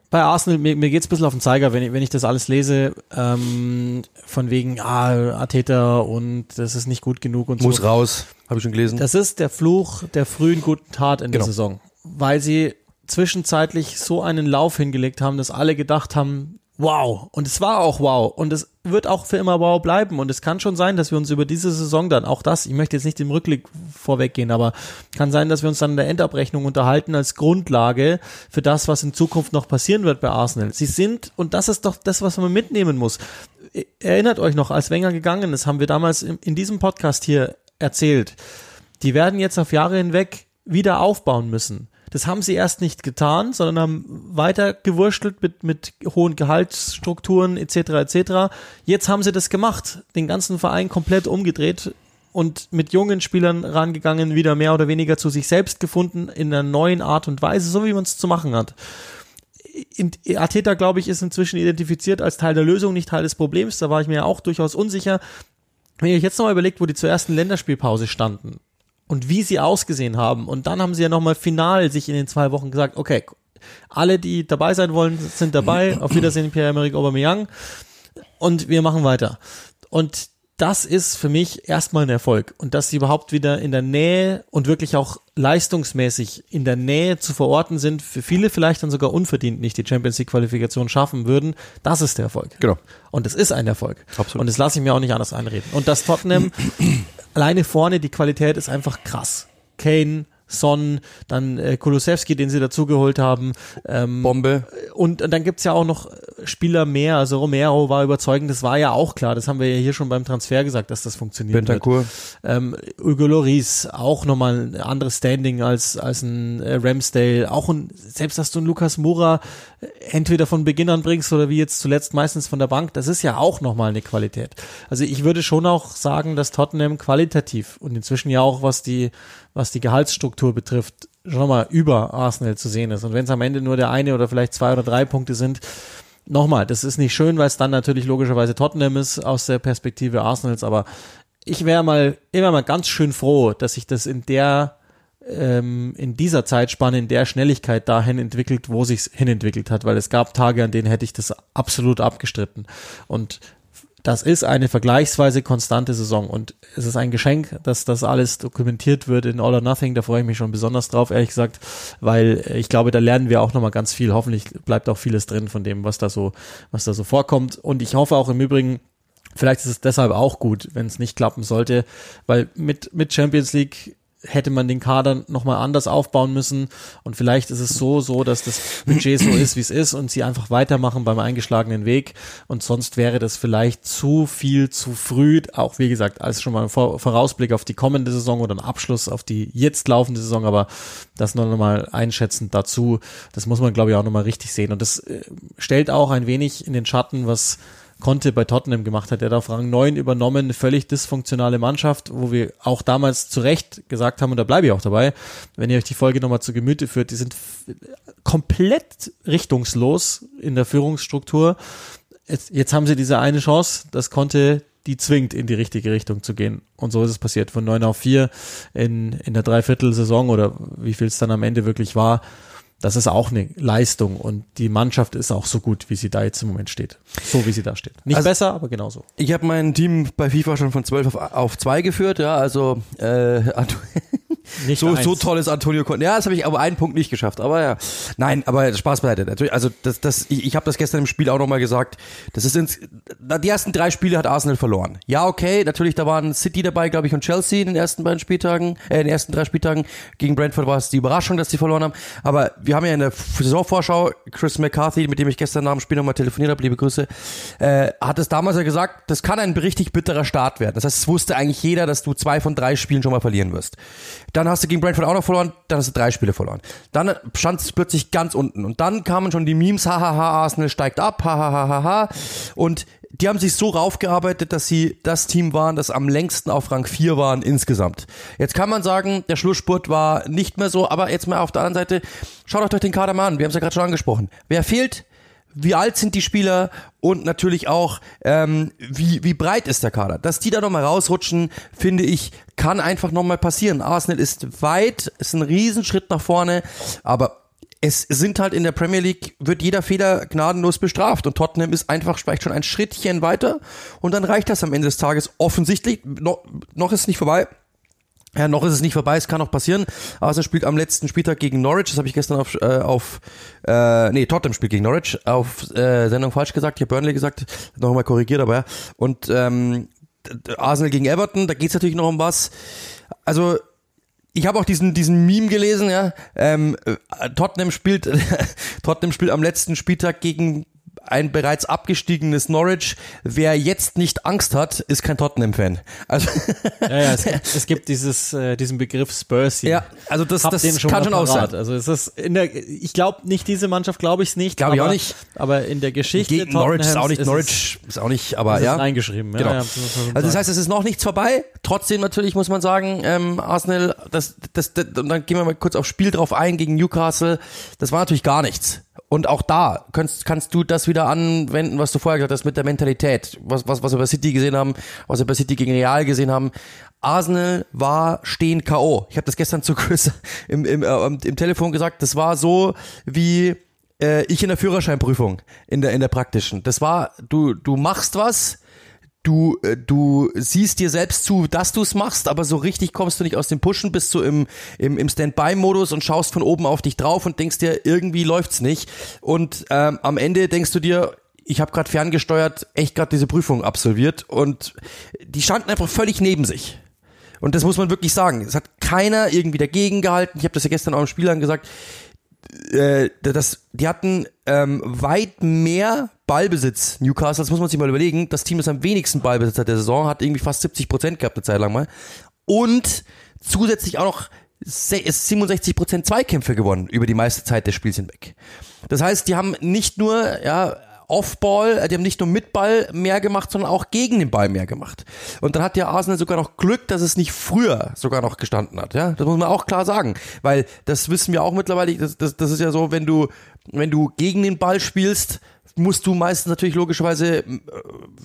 bei Arsenal, mir, mir geht es ein bisschen auf den Zeiger, wenn ich, wenn ich das alles lese, ähm, von wegen, ah, Arteta und das ist nicht gut genug und Muss so. Muss raus, habe ich schon gelesen. Das ist der Fluch der frühen guten Tat in genau. der Saison, weil sie zwischenzeitlich so einen Lauf hingelegt haben, dass alle gedacht haben, wow. Und es war auch wow. Und es wird auch für immer wow bleiben. Und es kann schon sein, dass wir uns über diese Saison dann, auch das, ich möchte jetzt nicht im Rückblick vorweggehen, aber kann sein, dass wir uns dann in der Endabrechnung unterhalten als Grundlage für das, was in Zukunft noch passieren wird bei Arsenal. Sie sind, und das ist doch das, was man mitnehmen muss. Erinnert euch noch, als Wenger gegangen ist, haben wir damals in diesem Podcast hier erzählt. Die werden jetzt auf Jahre hinweg wieder aufbauen müssen. Das haben sie erst nicht getan, sondern haben weiter gewurschtelt mit, mit hohen Gehaltsstrukturen etc. etc. Jetzt haben sie das gemacht, den ganzen Verein komplett umgedreht und mit jungen Spielern rangegangen, wieder mehr oder weniger zu sich selbst gefunden in einer neuen Art und Weise, so wie man es zu machen hat. In, Arteta, glaube ich, ist inzwischen identifiziert als Teil der Lösung, nicht Teil des Problems. Da war ich mir auch durchaus unsicher. Wenn ihr euch jetzt nochmal überlegt, wo die zur ersten Länderspielpause standen, und wie sie ausgesehen haben. Und dann haben sie ja nochmal final sich in den zwei Wochen gesagt, okay, alle, die dabei sein wollen, sind dabei. Auf Wiedersehen, Pierre-Emerick Aubameyang. Und wir machen weiter. Und das ist für mich erstmal ein Erfolg. Und dass sie überhaupt wieder in der Nähe und wirklich auch leistungsmäßig in der Nähe zu verorten sind, für viele vielleicht dann sogar unverdient nicht die Champions League Qualifikation schaffen würden, das ist der Erfolg. Genau. Und es ist ein Erfolg. Absolut. Und das lasse ich mir auch nicht anders einreden. Und dass Tottenham alleine vorne die Qualität ist einfach krass. Kane, Son, dann äh, Kulusewski, den sie dazugeholt haben. Ähm, Bombe. Und, und dann gibt's ja auch noch Spieler mehr. Also Romero war überzeugend, das war ja auch klar. Das haben wir ja hier schon beim Transfer gesagt, dass das funktioniert. Bentancur. Ähm, Hugo Loris, auch nochmal ein anderes Standing als, als ein äh, Ramsdale. Auch ein, selbst dass du einen Lukas Mura äh, entweder von Beginn an bringst oder wie jetzt zuletzt meistens von der Bank, das ist ja auch nochmal eine Qualität. Also ich würde schon auch sagen, dass Tottenham qualitativ und inzwischen ja auch was die, was die Gehaltsstruktur betrifft, schon mal über Arsenal zu sehen ist. Und wenn es am Ende nur der eine oder vielleicht zwei oder drei Punkte sind, nochmal, das ist nicht schön, weil es dann natürlich logischerweise Tottenham ist aus der Perspektive Arsenals, aber ich wäre mal immer mal ganz schön froh, dass sich das in der ähm, in dieser Zeitspanne, in der Schnelligkeit dahin entwickelt, wo sich's hinentwickelt hat, weil es gab Tage, an denen hätte ich das absolut abgestritten. Und das ist eine vergleichsweise konstante Saison und es ist ein Geschenk, dass das alles dokumentiert wird in All or Nothing. Da freue ich mich schon besonders drauf, ehrlich gesagt, weil ich glaube, da lernen wir auch nochmal ganz viel. Hoffentlich bleibt auch vieles drin von dem, was da so, was da so vorkommt. Und ich hoffe auch im Übrigen, Vielleicht ist es deshalb auch gut, wenn es nicht klappen sollte, weil mit, mit Champions League hätte man den Kader nochmal anders aufbauen müssen. Und vielleicht ist es so, so, dass das Budget so ist, wie es ist und sie einfach weitermachen beim eingeschlagenen Weg. Und sonst wäre das vielleicht zu viel zu früh, auch wie gesagt, als schon mal ein Vorausblick auf die kommende Saison oder ein Abschluss auf die jetzt laufende Saison, aber das noch mal einschätzend dazu, das muss man glaube ich auch nochmal richtig sehen. Und das äh, stellt auch ein wenig in den Schatten, was Conte bei Tottenham gemacht hat. Er hat auf Rang 9 übernommen, eine völlig dysfunktionale Mannschaft, wo wir auch damals zu Recht gesagt haben, und da bleibe ich auch dabei, wenn ihr euch die Folge nochmal zu Gemüte führt, die sind komplett richtungslos in der Führungsstruktur. Jetzt, jetzt haben sie diese eine Chance, das Conte die zwingt, in die richtige Richtung zu gehen. Und so ist es passiert. Von 9 auf 4 in, in der Dreiviertelsaison oder wie viel es dann am Ende wirklich war, das ist auch eine Leistung und die Mannschaft ist auch so gut, wie sie da jetzt im Moment steht. So wie sie da steht. Nicht also, besser, aber genauso. Ich habe mein Team bei FIFA schon von 12 auf, auf 2 geführt, ja, also äh, [LAUGHS] nicht so, so toll ist Antonio Conte. Ja, das habe ich aber einen Punkt nicht geschafft. Aber ja, nein, aber Spaß beiseite. Natürlich, also das, das, ich, ich habe das gestern im Spiel auch nochmal gesagt. Das ist ins, die ersten drei Spiele hat Arsenal verloren. Ja, okay, natürlich, da waren City dabei, glaube ich, und Chelsea in den ersten beiden Spieltagen, äh, in den ersten drei Spieltagen. Gegen Brentford war es die Überraschung, dass sie verloren haben. Aber wir haben ja in der Saisonvorschau Chris McCarthy, mit dem ich gestern nach dem Spiel nochmal telefoniert habe, liebe Grüße, äh, hat es damals ja gesagt, das kann ein richtig bitterer Start werden. Das heißt, es wusste eigentlich jeder, dass du zwei von drei Spielen schon mal verlieren wirst. Dann hast du gegen Brentford auch noch verloren, dann hast du drei Spiele verloren. Dann stand es plötzlich ganz unten. Und dann kamen schon die Memes, hahaha, Arsenal steigt ab, hahaha. Und die haben sich so raufgearbeitet, dass sie das Team waren, das am längsten auf Rang 4 waren insgesamt. Jetzt kann man sagen, der Schlussspurt war nicht mehr so, aber jetzt mal auf der anderen Seite, schaut euch den Kader mal an, wir haben es ja gerade schon angesprochen. Wer fehlt? Wie alt sind die Spieler und natürlich auch, ähm, wie, wie breit ist der Kader. Dass die da nochmal rausrutschen, finde ich, kann einfach nochmal passieren. Arsenal ist weit, ist ein Riesenschritt nach vorne, aber es sind halt in der Premier League, wird jeder Fehler gnadenlos bestraft und Tottenham ist einfach vielleicht schon ein Schrittchen weiter und dann reicht das am Ende des Tages offensichtlich. No, noch ist es nicht vorbei. Ja, noch ist es nicht vorbei, es kann noch passieren. Arsenal spielt am letzten Spieltag gegen Norwich, das habe ich gestern auf, äh, auf äh, nee, Tottenham spielt gegen Norwich, auf äh, Sendung falsch gesagt, ich habe Burnley gesagt, noch mal korrigiert, aber ja. Und ähm, Arsenal gegen Everton, da geht's natürlich noch um was. Also ich habe auch diesen diesen Meme gelesen, ja. Ähm, äh, Tottenham spielt [LAUGHS] Tottenham spielt am letzten Spieltag gegen ein bereits abgestiegenes Norwich. Wer jetzt nicht Angst hat, ist kein Tottenham-Fan. Also ja, ja, es, gibt, es gibt dieses, äh, diesen Begriff Spursy. Ja, also das, das schon kann schon auch sein. Also es ist in der, ich glaube nicht diese Mannschaft, glaube ich es nicht. Glaube ich auch nicht. Aber in der Geschichte Gegen Norwich ist auch nicht, ist Norwich ist auch nicht, aber ja. eingeschrieben. Genau. Ja, also das heißt, es ist noch nichts vorbei. Trotzdem natürlich muss man sagen, ähm, Arsenal, das, das, das, und dann gehen wir mal kurz aufs Spiel drauf ein gegen Newcastle. Das war natürlich gar nichts. Und auch da kannst, kannst du das wieder anwenden, was du vorher gesagt hast mit der Mentalität, was, was, was wir bei City gesehen haben, was wir bei City gegen Real gesehen haben. Arsenal war stehen K.O. Ich habe das gestern zu Chris [LAUGHS] im, im, äh, im Telefon gesagt, das war so wie äh, ich in der Führerscheinprüfung, in der, in der praktischen. Das war, du, du machst was, du, äh, du siehst dir selbst zu, dass du es machst, aber so richtig kommst du nicht aus dem Pushen, bist du im, im, im Standby-Modus und schaust von oben auf dich drauf und denkst dir, irgendwie läuft's nicht. Und ähm, am Ende denkst du dir, ich habe gerade ferngesteuert, echt gerade diese Prüfung absolviert und die standen einfach völlig neben sich. Und das muss man wirklich sagen. Es hat keiner irgendwie dagegen gehalten. Ich habe das ja gestern auch im Spiel gesagt. Äh, das, die hatten ähm, weit mehr Ballbesitz, Newcastle, das muss man sich mal überlegen. Das Team, das am wenigsten Ballbesitz hat der Saison, hat irgendwie fast 70 Prozent gehabt eine Zeit lang mal. Und zusätzlich auch noch 67 Prozent Zweikämpfe gewonnen über die meiste Zeit des Spiels hinweg. Das heißt, die haben nicht nur ja Off-Ball, äh, die haben nicht nur mit Ball mehr gemacht, sondern auch gegen den Ball mehr gemacht. Und dann hat ja Arsenal sogar noch Glück, dass es nicht früher sogar noch gestanden hat. Ja, das muss man auch klar sagen, weil das wissen wir auch mittlerweile. Das, das, das ist ja so, wenn du wenn du gegen den Ball spielst, musst du meistens natürlich logischerweise, äh,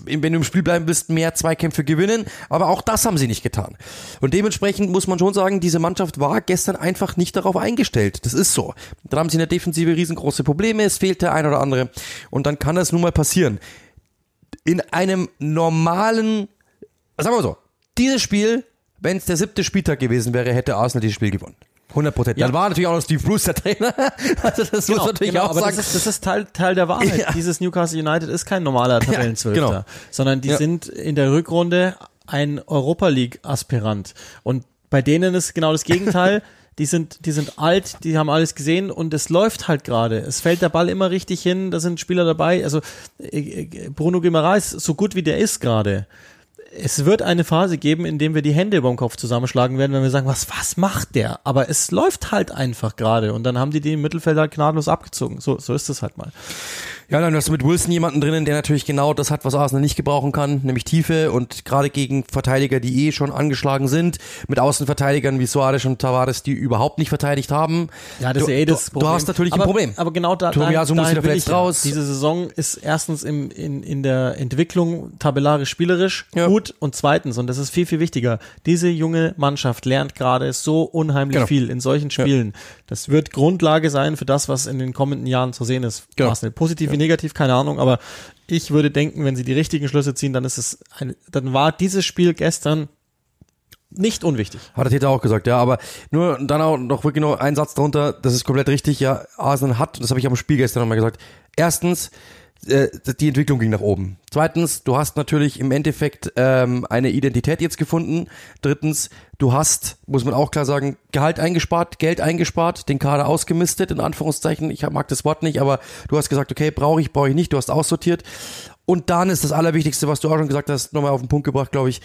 wenn du im Spiel bleiben willst, mehr Zweikämpfe gewinnen. Aber auch das haben sie nicht getan. Und dementsprechend muss man schon sagen, diese Mannschaft war gestern einfach nicht darauf eingestellt. Das ist so. Dann haben sie in der Defensive riesengroße Probleme. Es fehlt der ein oder andere. Und dann kann das nun mal passieren. In einem normalen, sagen wir mal so, dieses Spiel, wenn es der siebte Spieltag gewesen wäre, hätte Arsenal dieses Spiel gewonnen. 100 Prozent. Ja. Dann war natürlich auch noch Steve Bruce der Trainer. [LAUGHS] Also das genau, muss natürlich genau, auch aber sagen. Das ist, das ist Teil, Teil der Wahrheit. Ja. Dieses Newcastle United ist kein normaler Tabellenzwölfter, ja, genau. sondern die sind in der Rückrunde ein Europa League Aspirant. Und bei denen ist genau das Gegenteil. [LAUGHS] die sind, die sind alt, die haben alles gesehen und es läuft halt gerade. Es fällt der Ball immer richtig hin, da sind Spieler dabei. Also äh, äh, Bruno Guimaraes, so gut wie der ist gerade, es wird eine Phase geben, in dem wir die Hände über den Kopf zusammenschlagen werden, wenn wir sagen, was, was macht der? Aber es läuft halt einfach gerade und dann haben die Mittelfeld halt gnadenlos abgezogen. So, so ist es halt mal. Ja, dann hast du mit Wilson jemanden drinnen, der natürlich genau das hat, was Arsenal nicht gebrauchen kann, nämlich Tiefe und gerade gegen Verteidiger, die eh schon angeschlagen sind, mit Außenverteidigern wie Suarez und Tavares, die überhaupt nicht verteidigt haben. Ja, das du, ist eh das Problem. Du hast natürlich aber, ein Problem. Aber genau da, Tobias muss wieder verletzt raus. Diese Saison ist erstens im, in, in der Entwicklung tabellarisch spielerisch ja. gut und zweitens, und das ist viel, viel wichtiger, diese junge Mannschaft lernt gerade so unheimlich genau. viel in solchen Spielen. Ja. Das wird Grundlage sein für das, was in den kommenden Jahren zu sehen ist. Genau. Arsenal. Positiv ja negativ, keine Ahnung, aber ich würde denken, wenn sie die richtigen Schlüsse ziehen, dann ist es ein, dann war dieses Spiel gestern nicht unwichtig. Hat der Täter auch gesagt, ja, aber nur dann auch noch wirklich nur ein Satz darunter, das ist komplett richtig, ja, Arsenal hat, das habe ich am Spiel gestern nochmal gesagt, erstens, äh, die Entwicklung ging nach oben. Zweitens, du hast natürlich im Endeffekt ähm, eine Identität jetzt gefunden. Drittens, du hast, muss man auch klar sagen, Gehalt eingespart, Geld eingespart, den Kader ausgemistet, in Anführungszeichen. Ich mag das Wort nicht, aber du hast gesagt, okay, brauche ich, brauche ich nicht, du hast aussortiert. Und dann ist das Allerwichtigste, was du auch schon gesagt hast, nochmal auf den Punkt gebracht, glaube ich.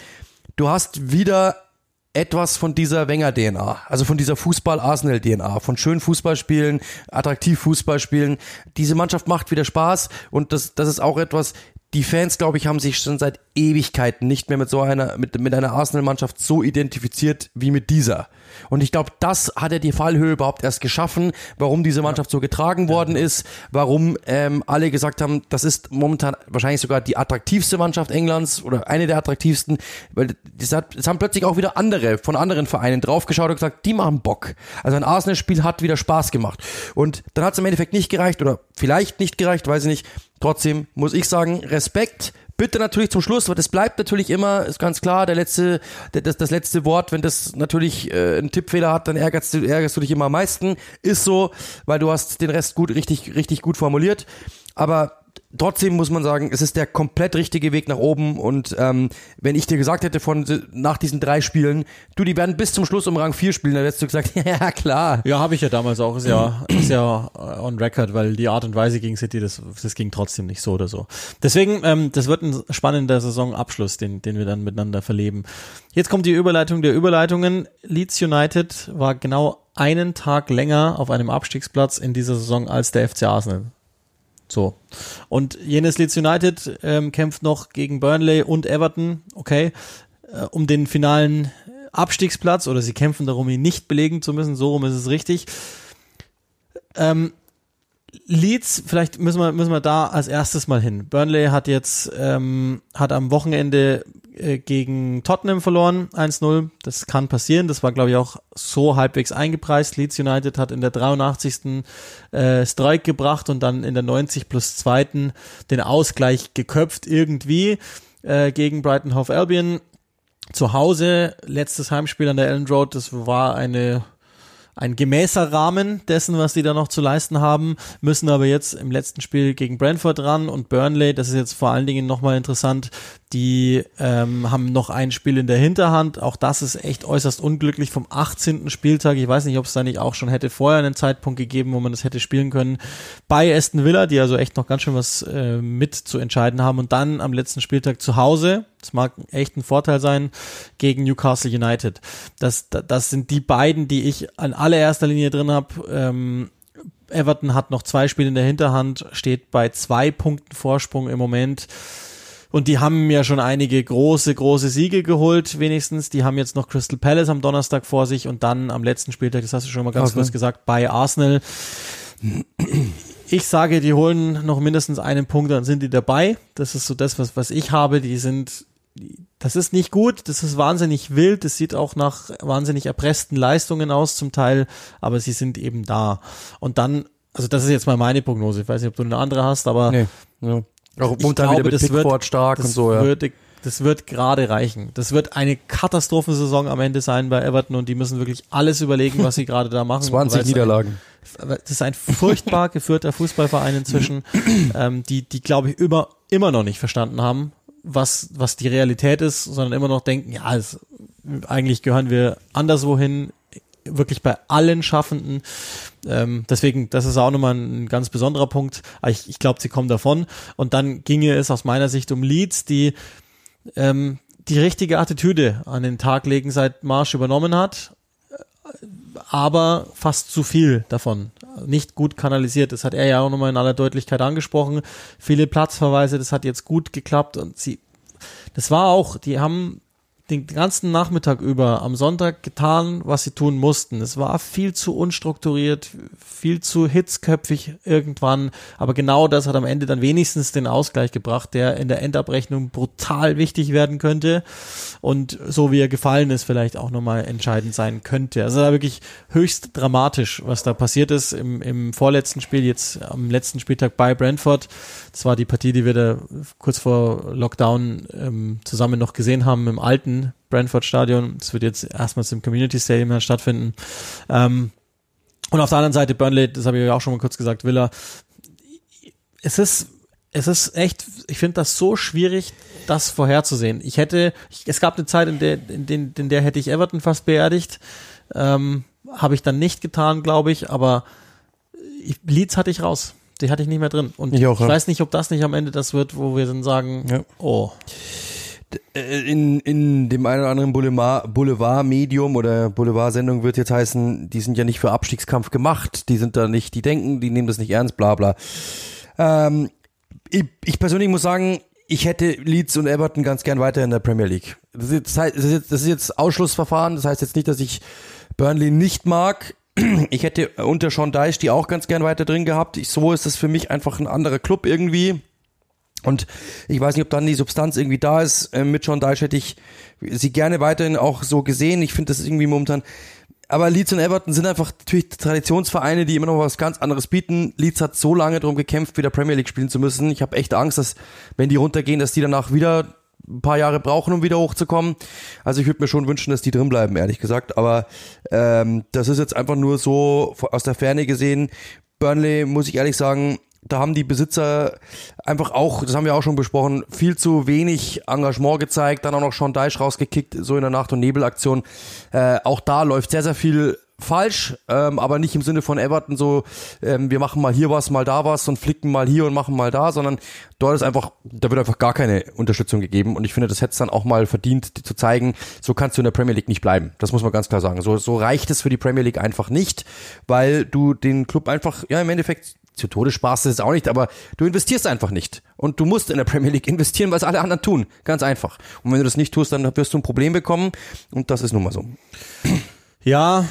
Du hast wieder etwas von dieser Wenger-DNA, also von dieser Fußball-Arsenal-DNA, von schönen Fußballspielen, attraktiv Fußballspielen. Diese Mannschaft macht wieder Spaß und das, das ist auch etwas, die Fans, glaube ich, haben sich schon seit Ewigkeiten nicht mehr mit so einer, mit, mit einer Arsenal-Mannschaft so identifiziert wie mit dieser. Und ich glaube, das hat er die Fallhöhe überhaupt erst geschaffen, warum diese Mannschaft so getragen worden ist, warum ähm, alle gesagt haben, das ist momentan wahrscheinlich sogar die attraktivste Mannschaft Englands oder eine der attraktivsten, weil es, haben plötzlich auch wieder andere von anderen Vereinen draufgeschaut und gesagt, die machen Bock. Also ein Arsenal-Spiel hat wieder Spaß gemacht. Und dann hat es im Endeffekt nicht gereicht oder vielleicht nicht gereicht, weiß ich nicht. Trotzdem muss ich sagen, Respekt. Bitte natürlich zum Schluss, weil das bleibt natürlich immer, ist ganz klar, der letzte, das, das letzte Wort, wenn das natürlich äh, einen Tippfehler hat, dann ärgerst du, ärgerst du dich immer am meisten. Ist so, weil du hast den Rest gut, richtig, richtig gut formuliert. Aber trotzdem muss man sagen, es ist der komplett richtige Weg nach oben. Und ähm, wenn ich dir gesagt hätte von nach diesen drei Spielen, du, die werden bis zum Schluss um Rang 4 spielen, dann hättest du gesagt, [LAUGHS] ja klar. Ja, habe ich ja damals auch. Ist ja, ist ja on record, weil die Art und Weise gegen City, das, das ging trotzdem nicht so oder so. Deswegen, ähm, das wird ein spannender Saisonabschluss, den, den wir dann miteinander verleben. Jetzt kommt die Überleitung der Überleitungen. Leeds United war genau einen Tag länger auf einem Abstiegsplatz in dieser Saison als der FC Arsenal. So. Und jenes Leeds United ähm, kämpft noch gegen Burnley und Everton, okay, äh, um den finalen Abstiegsplatz oder sie kämpfen darum, ihn nicht belegen zu müssen. So rum ist es richtig. Ähm, Leeds, vielleicht müssen wir, müssen wir da als erstes mal hin. Burnley hat jetzt, ähm, hat am Wochenende äh, gegen Tottenham verloren, 1-0. Das kann passieren. Das war, glaube ich, auch so halbwegs eingepreist. Leeds United hat in der 83. Äh, Strike gebracht und dann in der 90 plus 2. den Ausgleich geköpft irgendwie äh, gegen Brighton Hove Albion. Zu Hause, letztes Heimspiel an der Ellen Road, das war eine ein gemäßer Rahmen dessen, was die da noch zu leisten haben, müssen aber jetzt im letzten Spiel gegen Brentford ran und Burnley, das ist jetzt vor allen Dingen nochmal interessant, die ähm, haben noch ein Spiel in der Hinterhand. Auch das ist echt äußerst unglücklich vom 18. Spieltag. Ich weiß nicht, ob es da nicht auch schon hätte vorher einen Zeitpunkt gegeben, wo man das hätte spielen können. Bei Aston Villa, die also echt noch ganz schön was äh, mit zu entscheiden haben. Und dann am letzten Spieltag zu Hause. Das mag echt ein Vorteil sein gegen Newcastle United. Das, das sind die beiden, die ich an allererster Linie drin habe. Ähm, Everton hat noch zwei Spiele in der Hinterhand, steht bei zwei Punkten Vorsprung im Moment. Und die haben ja schon einige große, große Siege geholt, wenigstens. Die haben jetzt noch Crystal Palace am Donnerstag vor sich und dann am letzten Spieltag, das hast du schon mal ganz kurz gesagt, bei Arsenal. Ich sage, die holen noch mindestens einen Punkt, dann sind die dabei. Das ist so das, was, was ich habe. Die sind, das ist nicht gut, das ist wahnsinnig wild, das sieht auch nach wahnsinnig erpressten Leistungen aus zum Teil, aber sie sind eben da. Und dann, also das ist jetzt mal meine Prognose. Ich weiß nicht, ob du eine andere hast, aber nee, ja. Auch momentan wieder mit Pickford wird, stark und so, ja. Würde, das wird gerade reichen. Das wird eine Katastrophensaison am Ende sein bei Everton und die müssen wirklich alles überlegen, was sie [LAUGHS] gerade da machen. 20 Niederlagen. Ein, das ist ein furchtbar [LAUGHS] geführter Fußballverein inzwischen, ähm, die, die glaube ich immer, immer noch nicht verstanden haben, was, was die Realität ist, sondern immer noch denken, ja, es, eigentlich gehören wir anderswohin, wirklich bei allen Schaffenden. Ähm, deswegen, das ist auch nochmal ein ganz besonderer Punkt. Ich, ich glaube, sie kommen davon. Und dann ginge es aus meiner Sicht um Leads, die ähm, die richtige Attitüde an den Tag legen, seit Marsch übernommen hat, aber fast zu viel davon. Nicht gut kanalisiert. Das hat er ja auch nochmal in aller Deutlichkeit angesprochen. Viele Platzverweise, das hat jetzt gut geklappt und sie, das war auch, die haben den ganzen Nachmittag über am Sonntag getan, was sie tun mussten. Es war viel zu unstrukturiert, viel zu hitzköpfig irgendwann, aber genau das hat am Ende dann wenigstens den Ausgleich gebracht, der in der Endabrechnung brutal wichtig werden könnte und so wie er gefallen ist, vielleicht auch nochmal entscheidend sein könnte. Also da wirklich höchst dramatisch, was da passiert ist im, im vorletzten Spiel, jetzt am letzten Spieltag bei Brentford. Das war die Partie, die wir da kurz vor Lockdown ähm, zusammen noch gesehen haben im alten Brentford Stadion. Das wird jetzt erstmals im Community Stadium stattfinden. Ähm, und auf der anderen Seite Burnley, das habe ich ja auch schon mal kurz gesagt, Villa. Es ist es ist echt, ich finde das so schwierig, das vorherzusehen. Ich hätte, ich, es gab eine Zeit, in der, in, den, in der hätte ich Everton fast beerdigt. Ähm, Habe ich dann nicht getan, glaube ich, aber ich, Leeds hatte ich raus. Die hatte ich nicht mehr drin. Und ich, auch, ich ja. weiß nicht, ob das nicht am Ende das wird, wo wir dann sagen, ja. oh. Äh, in, in dem einen oder anderen Boulevard-Medium oder Boulevard-Sendung wird jetzt heißen, die sind ja nicht für Abstiegskampf gemacht, die sind da nicht, die denken, die nehmen das nicht ernst, bla bla. Ähm, ich, ich persönlich muss sagen, ich hätte Leeds und Everton ganz gern weiter in der Premier League. Das ist, jetzt, das ist jetzt, das ist jetzt Ausschlussverfahren, das heißt jetzt nicht, dass ich Burnley nicht mag. [CLEARS THROAT] Ich hätte unter Sean Dyche die auch ganz gern weiter drin gehabt. Ich, so ist das für mich einfach ein anderer Club irgendwie. Und ich weiß nicht, ob dann die Substanz irgendwie da ist. Äh, mit John Dyche hätte ich sie gerne weiterhin auch so gesehen. Ich finde das irgendwie momentan. Aber Leeds und Everton sind einfach natürlich Traditionsvereine, die immer noch was ganz anderes bieten. Leeds hat so lange darum gekämpft, wieder Premier League spielen zu müssen. Ich habe echt Angst, dass wenn die runtergehen, dass die danach wieder ein paar Jahre brauchen, um wieder hochzukommen. Also ich würde mir schon wünschen, dass die drin bleiben, ehrlich gesagt. Aber ähm, das ist jetzt einfach nur so aus der Ferne gesehen. Burnley, muss ich ehrlich sagen, da haben die Besitzer einfach auch, das haben wir auch schon besprochen, viel zu wenig Engagement gezeigt, dann auch noch Sean Deich rausgekickt, so in der Nacht- und Nebelaktion. Äh, auch da läuft sehr, sehr viel falsch, ähm, aber nicht im Sinne von Everton so, ähm, wir machen mal hier was, mal da was und flicken mal hier und machen mal da, sondern dort ist einfach, da wird einfach gar keine Unterstützung gegeben und ich finde, das hätte es dann auch mal verdient zu zeigen, so kannst du in der Premier League nicht bleiben. Das muss man ganz klar sagen. So, so reicht es für die Premier League einfach nicht, weil du den Club einfach, ja im Endeffekt zu Tode sparst du es auch nicht, aber du investierst einfach nicht. Und du musst in der Premier League investieren, was alle anderen tun. Ganz einfach. Und wenn du das nicht tust, dann wirst du ein Problem bekommen. Und das ist nun mal so. Ja,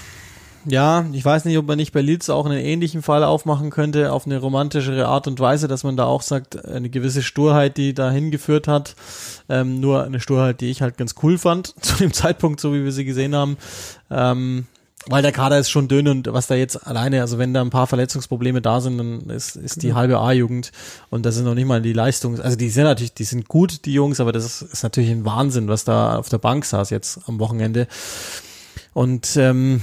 ja, ich weiß nicht, ob man nicht bei Leeds auch einen ähnlichen Fall aufmachen könnte, auf eine romantischere Art und Weise, dass man da auch sagt, eine gewisse Sturheit, die da hingeführt hat, ähm, nur eine Sturheit, die ich halt ganz cool fand, [LAUGHS] zu dem Zeitpunkt, so wie wir sie gesehen haben. Ähm, weil der Kader ist schon dünn und was da jetzt alleine, also wenn da ein paar Verletzungsprobleme da sind, dann ist, ist die halbe A-Jugend und das ist noch nicht mal die Leistung. Also die sind natürlich, die sind gut, die Jungs, aber das ist, ist natürlich ein Wahnsinn, was da auf der Bank saß jetzt am Wochenende. Und ähm,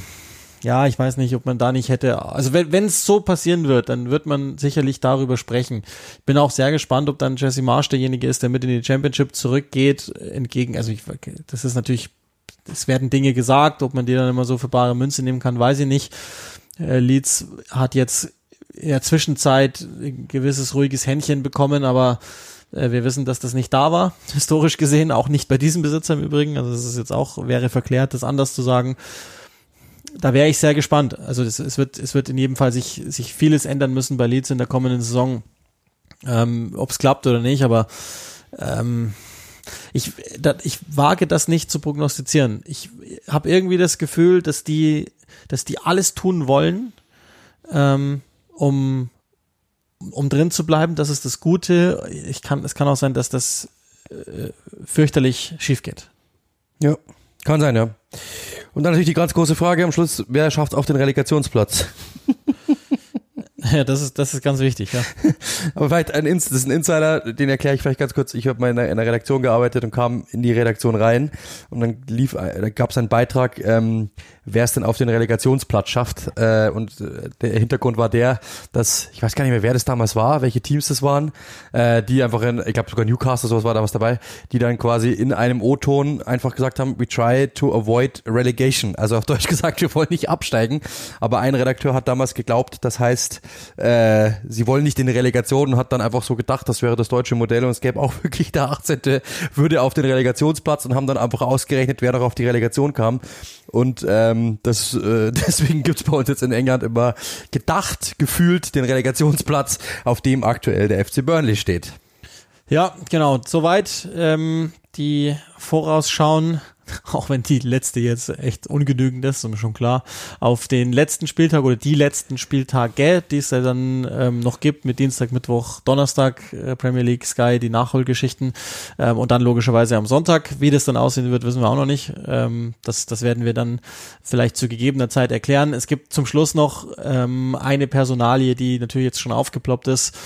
ja, ich weiß nicht, ob man da nicht hätte, also wenn es so passieren wird, dann wird man sicherlich darüber sprechen. Ich bin auch sehr gespannt, ob dann Jesse Marsh derjenige ist, der mit in die Championship zurückgeht, entgegen, also ich, das ist natürlich, es werden Dinge gesagt, ob man die dann immer so für bare Münze nehmen kann, weiß ich nicht. Äh, Leeds hat jetzt in der Zwischenzeit ein gewisses ruhiges Händchen bekommen, aber äh, wir wissen, dass das nicht da war, [LAUGHS] historisch gesehen, auch nicht bei diesem Besitzer im Übrigen. Also es ist jetzt auch, wäre verklärt, das anders zu sagen da wäre ich sehr gespannt. Also es, es, wird, es wird in jedem Fall sich, sich vieles ändern müssen bei Leeds in der kommenden Saison. Ähm, Ob es klappt oder nicht, aber ähm, ich, da, ich wage das nicht zu prognostizieren. Ich habe irgendwie das Gefühl, dass die, dass die alles tun wollen, ähm, um, um drin zu bleiben. Das ist das Gute. Ich kann, es kann auch sein, dass das äh, fürchterlich schief geht. Ja, kann sein, ja. Und dann natürlich die ganz große Frage am Schluss, wer schafft auf den Relegationsplatz? [LAUGHS] Ja, das ist, das ist ganz wichtig, ja. [LAUGHS] Aber vielleicht ein, das ist ein Insider, den erkläre ich vielleicht ganz kurz. Ich habe mal in einer, in einer Redaktion gearbeitet und kam in die Redaktion rein und dann lief, da gab es einen Beitrag, ähm, wer es denn auf den Relegationsplatz schafft. Äh, und äh, der Hintergrund war der, dass, ich weiß gar nicht mehr, wer das damals war, welche Teams das waren, äh, die einfach in, ich glaube sogar Newcastle, sowas war damals dabei, die dann quasi in einem O-Ton einfach gesagt haben, we try to avoid relegation. Also auf Deutsch [LAUGHS] gesagt, wir wollen nicht absteigen. Aber ein Redakteur hat damals geglaubt, das heißt, äh, sie wollen nicht in die Relegation und hat dann einfach so gedacht, das wäre das deutsche Modell und es gäbe auch [LAUGHS] wirklich der 18. würde auf den Relegationsplatz und haben dann einfach ausgerechnet, wer noch auf die Relegation kam. Und ähm, das, äh, [LAUGHS] deswegen gibt's bei uns jetzt in England immer gedacht, gefühlt den Relegationsplatz, auf dem aktuell der FC Burnley steht. Ja, genau. Soweit ähm, die Vorausschauen [LAUGHS] auch wenn die letzte jetzt echt ungenügend ist, ist mir schon klar, auf den letzten Spieltag oder die letzten Spieltage, die es ja dann ähm, noch gibt, mit Dienstag, Mittwoch, Donnerstag, äh, Premier League, Sky, die Nachholgeschichten ähm, und dann logischerweise am Sonntag. Wie das dann aussehen wird, wissen wir auch noch nicht. Ähm, das, das werden wir dann vielleicht zu gegebener Zeit erklären. Es gibt zum Schluss noch ähm, eine Personalie, die natürlich jetzt schon aufgeploppt ist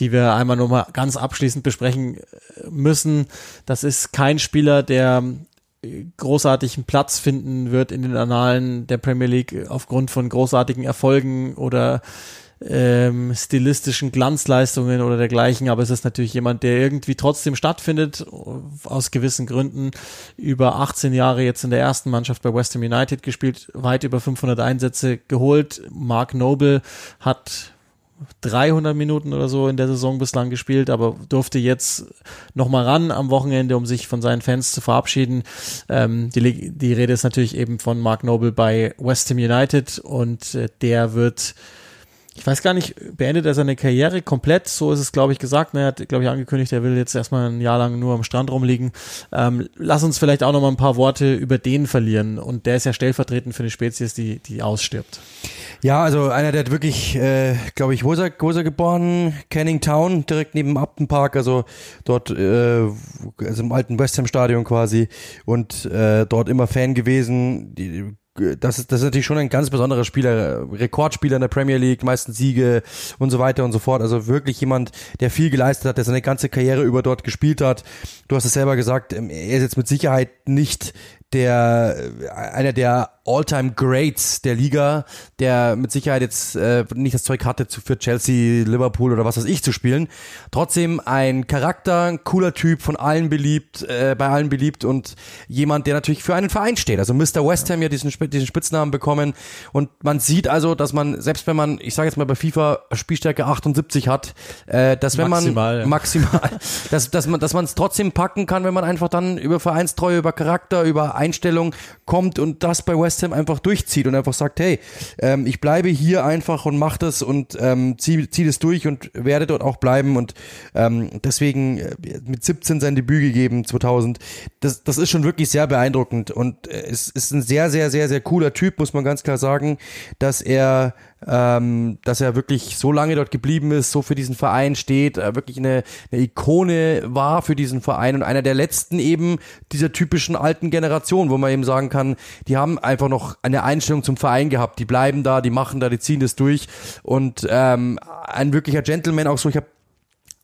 die wir einmal nur mal ganz abschließend besprechen äh, müssen. Das ist kein Spieler, der großartigen Platz finden wird in den Annalen der Premier League aufgrund von großartigen Erfolgen oder ähm, stilistischen Glanzleistungen oder dergleichen, aber es ist natürlich jemand, der irgendwie trotzdem stattfindet, aus gewissen Gründen, über 18 Jahre jetzt in der ersten Mannschaft bei West Ham United gespielt, weit über 500 Einsätze geholt. Mark Noble hat 300 Minuten oder so in der Saison bislang gespielt, aber durfte jetzt nochmal ran am Wochenende, um sich von seinen Fans zu verabschieden. Ähm, die, die Rede ist natürlich eben von Mark Noble bei West Ham United und äh, der wird ich weiß gar nicht, beendet er seine Karriere komplett? So ist es, glaube ich, gesagt. Er hat, glaube ich, angekündigt, er will jetzt erstmal ein Jahr lang nur am Strand rumliegen. Ähm, lass uns vielleicht auch noch mal ein paar Worte über den verlieren. Und der ist ja stellvertretend für eine Spezies, die, die ausstirbt. Ja, also einer, der hat wirklich, äh, glaube ich, wo ist, er, wo ist er geboren? Canning Town, direkt neben Upton Park, also dort, äh, also im alten West Ham Stadion quasi und äh, dort immer Fan gewesen. Die, das ist, das ist natürlich schon ein ganz besonderer Spieler, Rekordspieler in der Premier League, meisten Siege und so weiter und so fort. Also wirklich jemand, der viel geleistet hat, der seine ganze Karriere über dort gespielt hat. Du hast es selber gesagt, ähm, er ist jetzt mit Sicherheit nicht der einer der All-Time Greats der Liga, der mit Sicherheit jetzt äh, nicht das Zeug hatte, zu, für Chelsea, Liverpool oder was weiß ich zu spielen. Trotzdem ein Charakter, ein cooler Typ, von allen beliebt, äh, bei allen beliebt und jemand, der natürlich für einen Verein steht. Also Mr. West Ham ja diesen, diesen Spitznamen bekommen und man sieht also, dass man, selbst wenn man, ich sage jetzt mal bei FIFA Spielstärke 78 hat, äh, dass wenn maximal, man ja. maximal, [LAUGHS] dass, dass man dass man es trotzdem packen kann, wenn man einfach dann über Vereinstreue, über Charakter, über Einstellung kommt und das bei West Ham einfach durchzieht und einfach sagt, hey, ähm, ich bleibe hier einfach und mach das und ähm, zieh, zieh das durch und werde dort auch bleiben und ähm, deswegen äh, mit 17 sein Debüt gegeben, 2000. Das, das ist schon wirklich sehr beeindruckend und äh, es ist ein sehr, sehr, sehr, sehr cooler Typ, muss man ganz klar sagen, dass er ähm, dass er wirklich so lange dort geblieben ist, so für diesen Verein steht, äh, wirklich eine, eine Ikone war für diesen Verein und einer der letzten eben dieser typischen alten Generation, wo man eben sagen kann, die haben einfach noch eine Einstellung zum Verein gehabt, die bleiben da, die machen da, die ziehen das durch. Und ähm, ein wirklicher Gentleman auch so, ich habe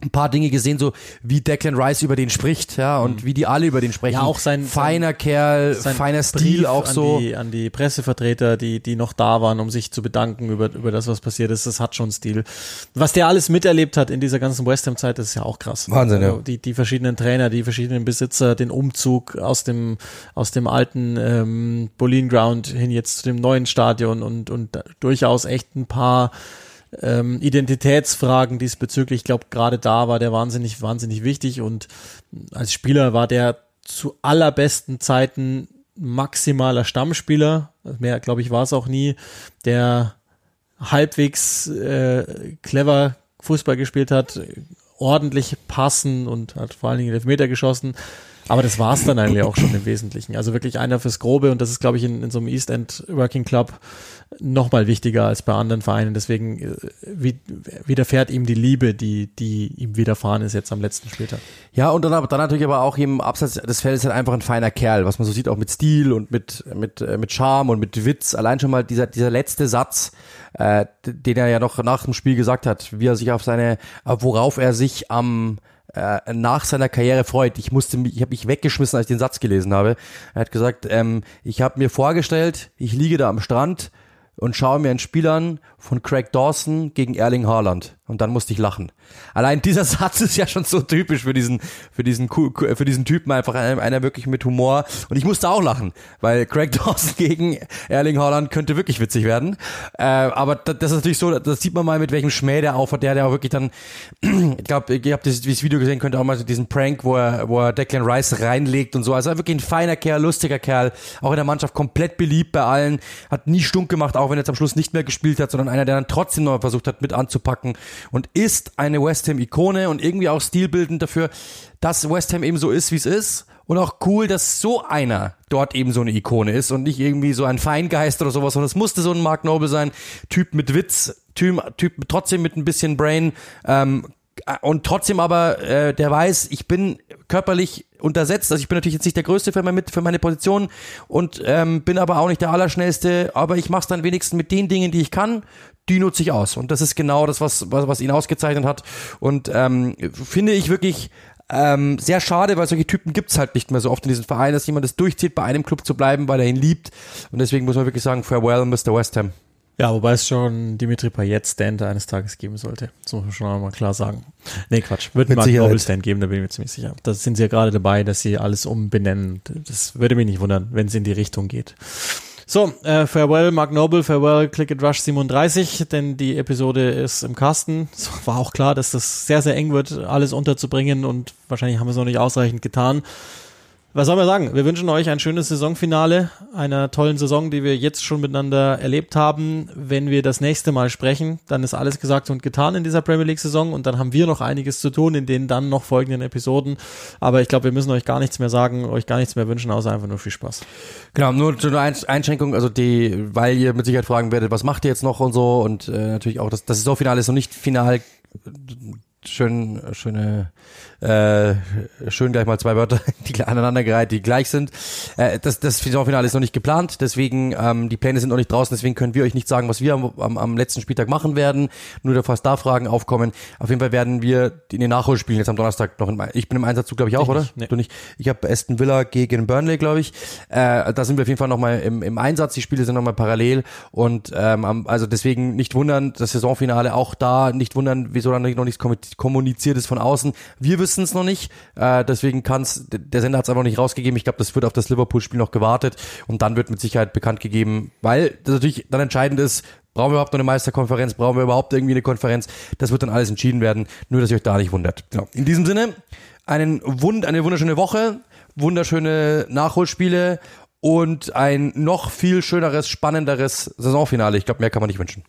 ein paar Dinge gesehen, so wie Declan Rice über den spricht, ja, und mhm. wie die alle über den sprechen. Ja, auch sein feiner sein, Kerl, sein feiner Stil Brief auch so. An die, an die Pressevertreter, die, die noch da waren, um sich zu bedanken über, über das, was passiert ist, das hat schon Stil. Was der alles miterlebt hat in dieser ganzen West Ham Zeit, das ist ja auch krass. Wahnsinn, also, ja. Die, die verschiedenen Trainer, die verschiedenen Besitzer, den Umzug aus dem, aus dem alten, ähm, Bolin Ground hin jetzt zu dem neuen Stadion und, und durchaus echt ein paar, ähm, Identitätsfragen diesbezüglich. Ich glaube, gerade da war der wahnsinnig, wahnsinnig wichtig und als Spieler war der zu allerbesten Zeiten maximaler Stammspieler. Mehr, glaube ich, war es auch nie, der halbwegs äh, clever Fußball gespielt hat, ordentlich passen und hat vor allen Dingen Elfmeter geschossen. Aber das war es dann eigentlich auch schon im Wesentlichen. Also wirklich einer fürs Grobe und das ist, glaube ich, in, in so einem East End Working Club noch mal wichtiger als bei anderen Vereinen. Deswegen äh, wie, widerfährt ihm die Liebe, die, die ihm widerfahren ist jetzt am letzten Spieltag. Ja, und dann, dann natürlich aber auch im Abseits des Feldes halt einfach ein feiner Kerl, was man so sieht, auch mit Stil und mit, mit, äh, mit Charme und mit Witz. Allein schon mal dieser, dieser letzte Satz, äh, den er ja noch nach dem Spiel gesagt hat, wie er sich auf seine, worauf er sich am äh, nach seiner Karriere freut. Ich musste mich, ich habe mich weggeschmissen, als ich den Satz gelesen habe. Er hat gesagt, ähm, ich habe mir vorgestellt, ich liege da am Strand und schaue mir ein Spiel an von Craig Dawson gegen Erling Haaland. Und dann musste ich lachen. Allein dieser [LAUGHS] Satz ist ja schon so typisch für diesen, für diesen, für diesen Typen einfach einer, wirklich mit Humor. Und ich musste auch lachen, weil Craig [LAUGHS] Dawson gegen Erling Haaland könnte wirklich witzig werden. Äh, aber das, ist natürlich so, das sieht man mal mit welchem Schmäh der aufhat, der, der auch wirklich dann, [CLEARS THROAT] ich glaube, ihr habt dieses Video gesehen, könnt ihr auch mal so diesen Prank, wo er, wo er Declan Rice reinlegt und so. Also wirklich ein feiner Kerl, lustiger Kerl, auch in der Mannschaft komplett beliebt bei allen, hat nie stunk gemacht, auch wenn er jetzt am Schluss nicht mehr gespielt hat, sondern einer, der dann trotzdem noch versucht hat, mit anzupacken und ist eine West Ham-Ikone und irgendwie auch stilbildend dafür, dass West Ham eben so ist, wie es ist. Und auch cool, dass so einer dort eben so eine Ikone ist und nicht irgendwie so ein Feingeist oder sowas. Und es musste so ein Mark Noble sein, Typ mit Witz, Typ, typ trotzdem mit ein bisschen Brain, ähm, und trotzdem aber, äh, der weiß, ich bin körperlich untersetzt. Also ich bin natürlich jetzt nicht der Größte für, mein, für meine Position und ähm, bin aber auch nicht der Allerschnellste, aber ich mache es dann wenigstens mit den Dingen, die ich kann, die nutze ich aus. Und das ist genau das, was, was, was ihn ausgezeichnet hat. Und ähm, finde ich wirklich ähm, sehr schade, weil solche Typen gibt's halt nicht mehr so oft in diesem Verein, dass jemand das durchzieht, bei einem Club zu bleiben, weil er ihn liebt. Und deswegen muss man wirklich sagen, farewell, Mr. West Ham. Ja, wobei es schon Dimitri Payet Stand eines Tages geben sollte. Das muss man schon einmal klar sagen. Nee, Quatsch. Wird ein Mark Noble Stand geben, da bin ich mir ziemlich sicher. Da sind sie ja gerade dabei, dass sie alles umbenennen. Das würde mich nicht wundern, wenn es in die Richtung geht. So, äh, Farewell Mark Noble, Farewell Click and Rush 37, denn die Episode ist im Kasten. [LAUGHS] Es war auch klar, dass das sehr, sehr eng wird, alles unterzubringen und wahrscheinlich haben wir es noch nicht ausreichend getan. Was soll man sagen? Wir wünschen euch ein schönes Saisonfinale einer tollen Saison, die wir jetzt schon miteinander erlebt haben. Wenn wir das nächste Mal sprechen, dann ist alles gesagt und getan in dieser Premier League Saison und dann haben wir noch einiges zu tun in den dann noch folgenden Episoden. Aber ich glaube, wir müssen euch gar nichts mehr sagen, euch gar nichts mehr wünschen, außer einfach nur viel Spaß. Genau, nur zu einer Einschränkung, also die, weil ihr mit Sicherheit fragen werdet, was macht ihr jetzt noch und so und äh, natürlich auch das, das Saisonfinale ist noch nicht final schön, schöne äh, schön gleich mal zwei Wörter [LAUGHS] die aneinandergereiht, die gleich sind. Äh, das das Saisonfinale ist noch nicht geplant, deswegen ähm, die Pläne sind noch nicht draußen, deswegen können wir euch nicht sagen, was wir am, am, am letzten Spieltag machen werden. Nur falls da Fragen aufkommen. Auf jeden Fall werden wir in den Nachholspielen jetzt am Donnerstag noch in, ich bin im Einsatzzug, glaube ich, auch, ich oder? Nicht, nee. Du nicht? Ich habe Aston Villa gegen Burnley, glaube ich. Äh, da sind wir auf jeden Fall nochmal im, im Einsatz. Die Spiele sind nochmal parallel und ähm, also deswegen nicht wundern, das Saisonfinale auch da, nicht wundern, wieso dann noch nichts kommuniziert ist von außen. Wir wissen wissen es noch nicht. Äh, deswegen kann's, der Sender hat es einfach nicht rausgegeben. Ich glaube, das wird auf das Liverpool-Spiel noch gewartet und dann wird mit Sicherheit bekannt gegeben, weil das natürlich dann entscheidend ist, Brauchen wir überhaupt noch eine Meisterkonferenz? Brauchen wir überhaupt irgendwie eine Konferenz? Das wird dann alles entschieden werden. Nur, dass ihr euch da nicht wundert. Genau. In diesem Sinne, einen Wund, eine wunderschöne Woche, wunderschöne Nachholspiele und ein noch viel schöneres, spannenderes Saisonfinale. Ich glaube, mehr kann man nicht wünschen.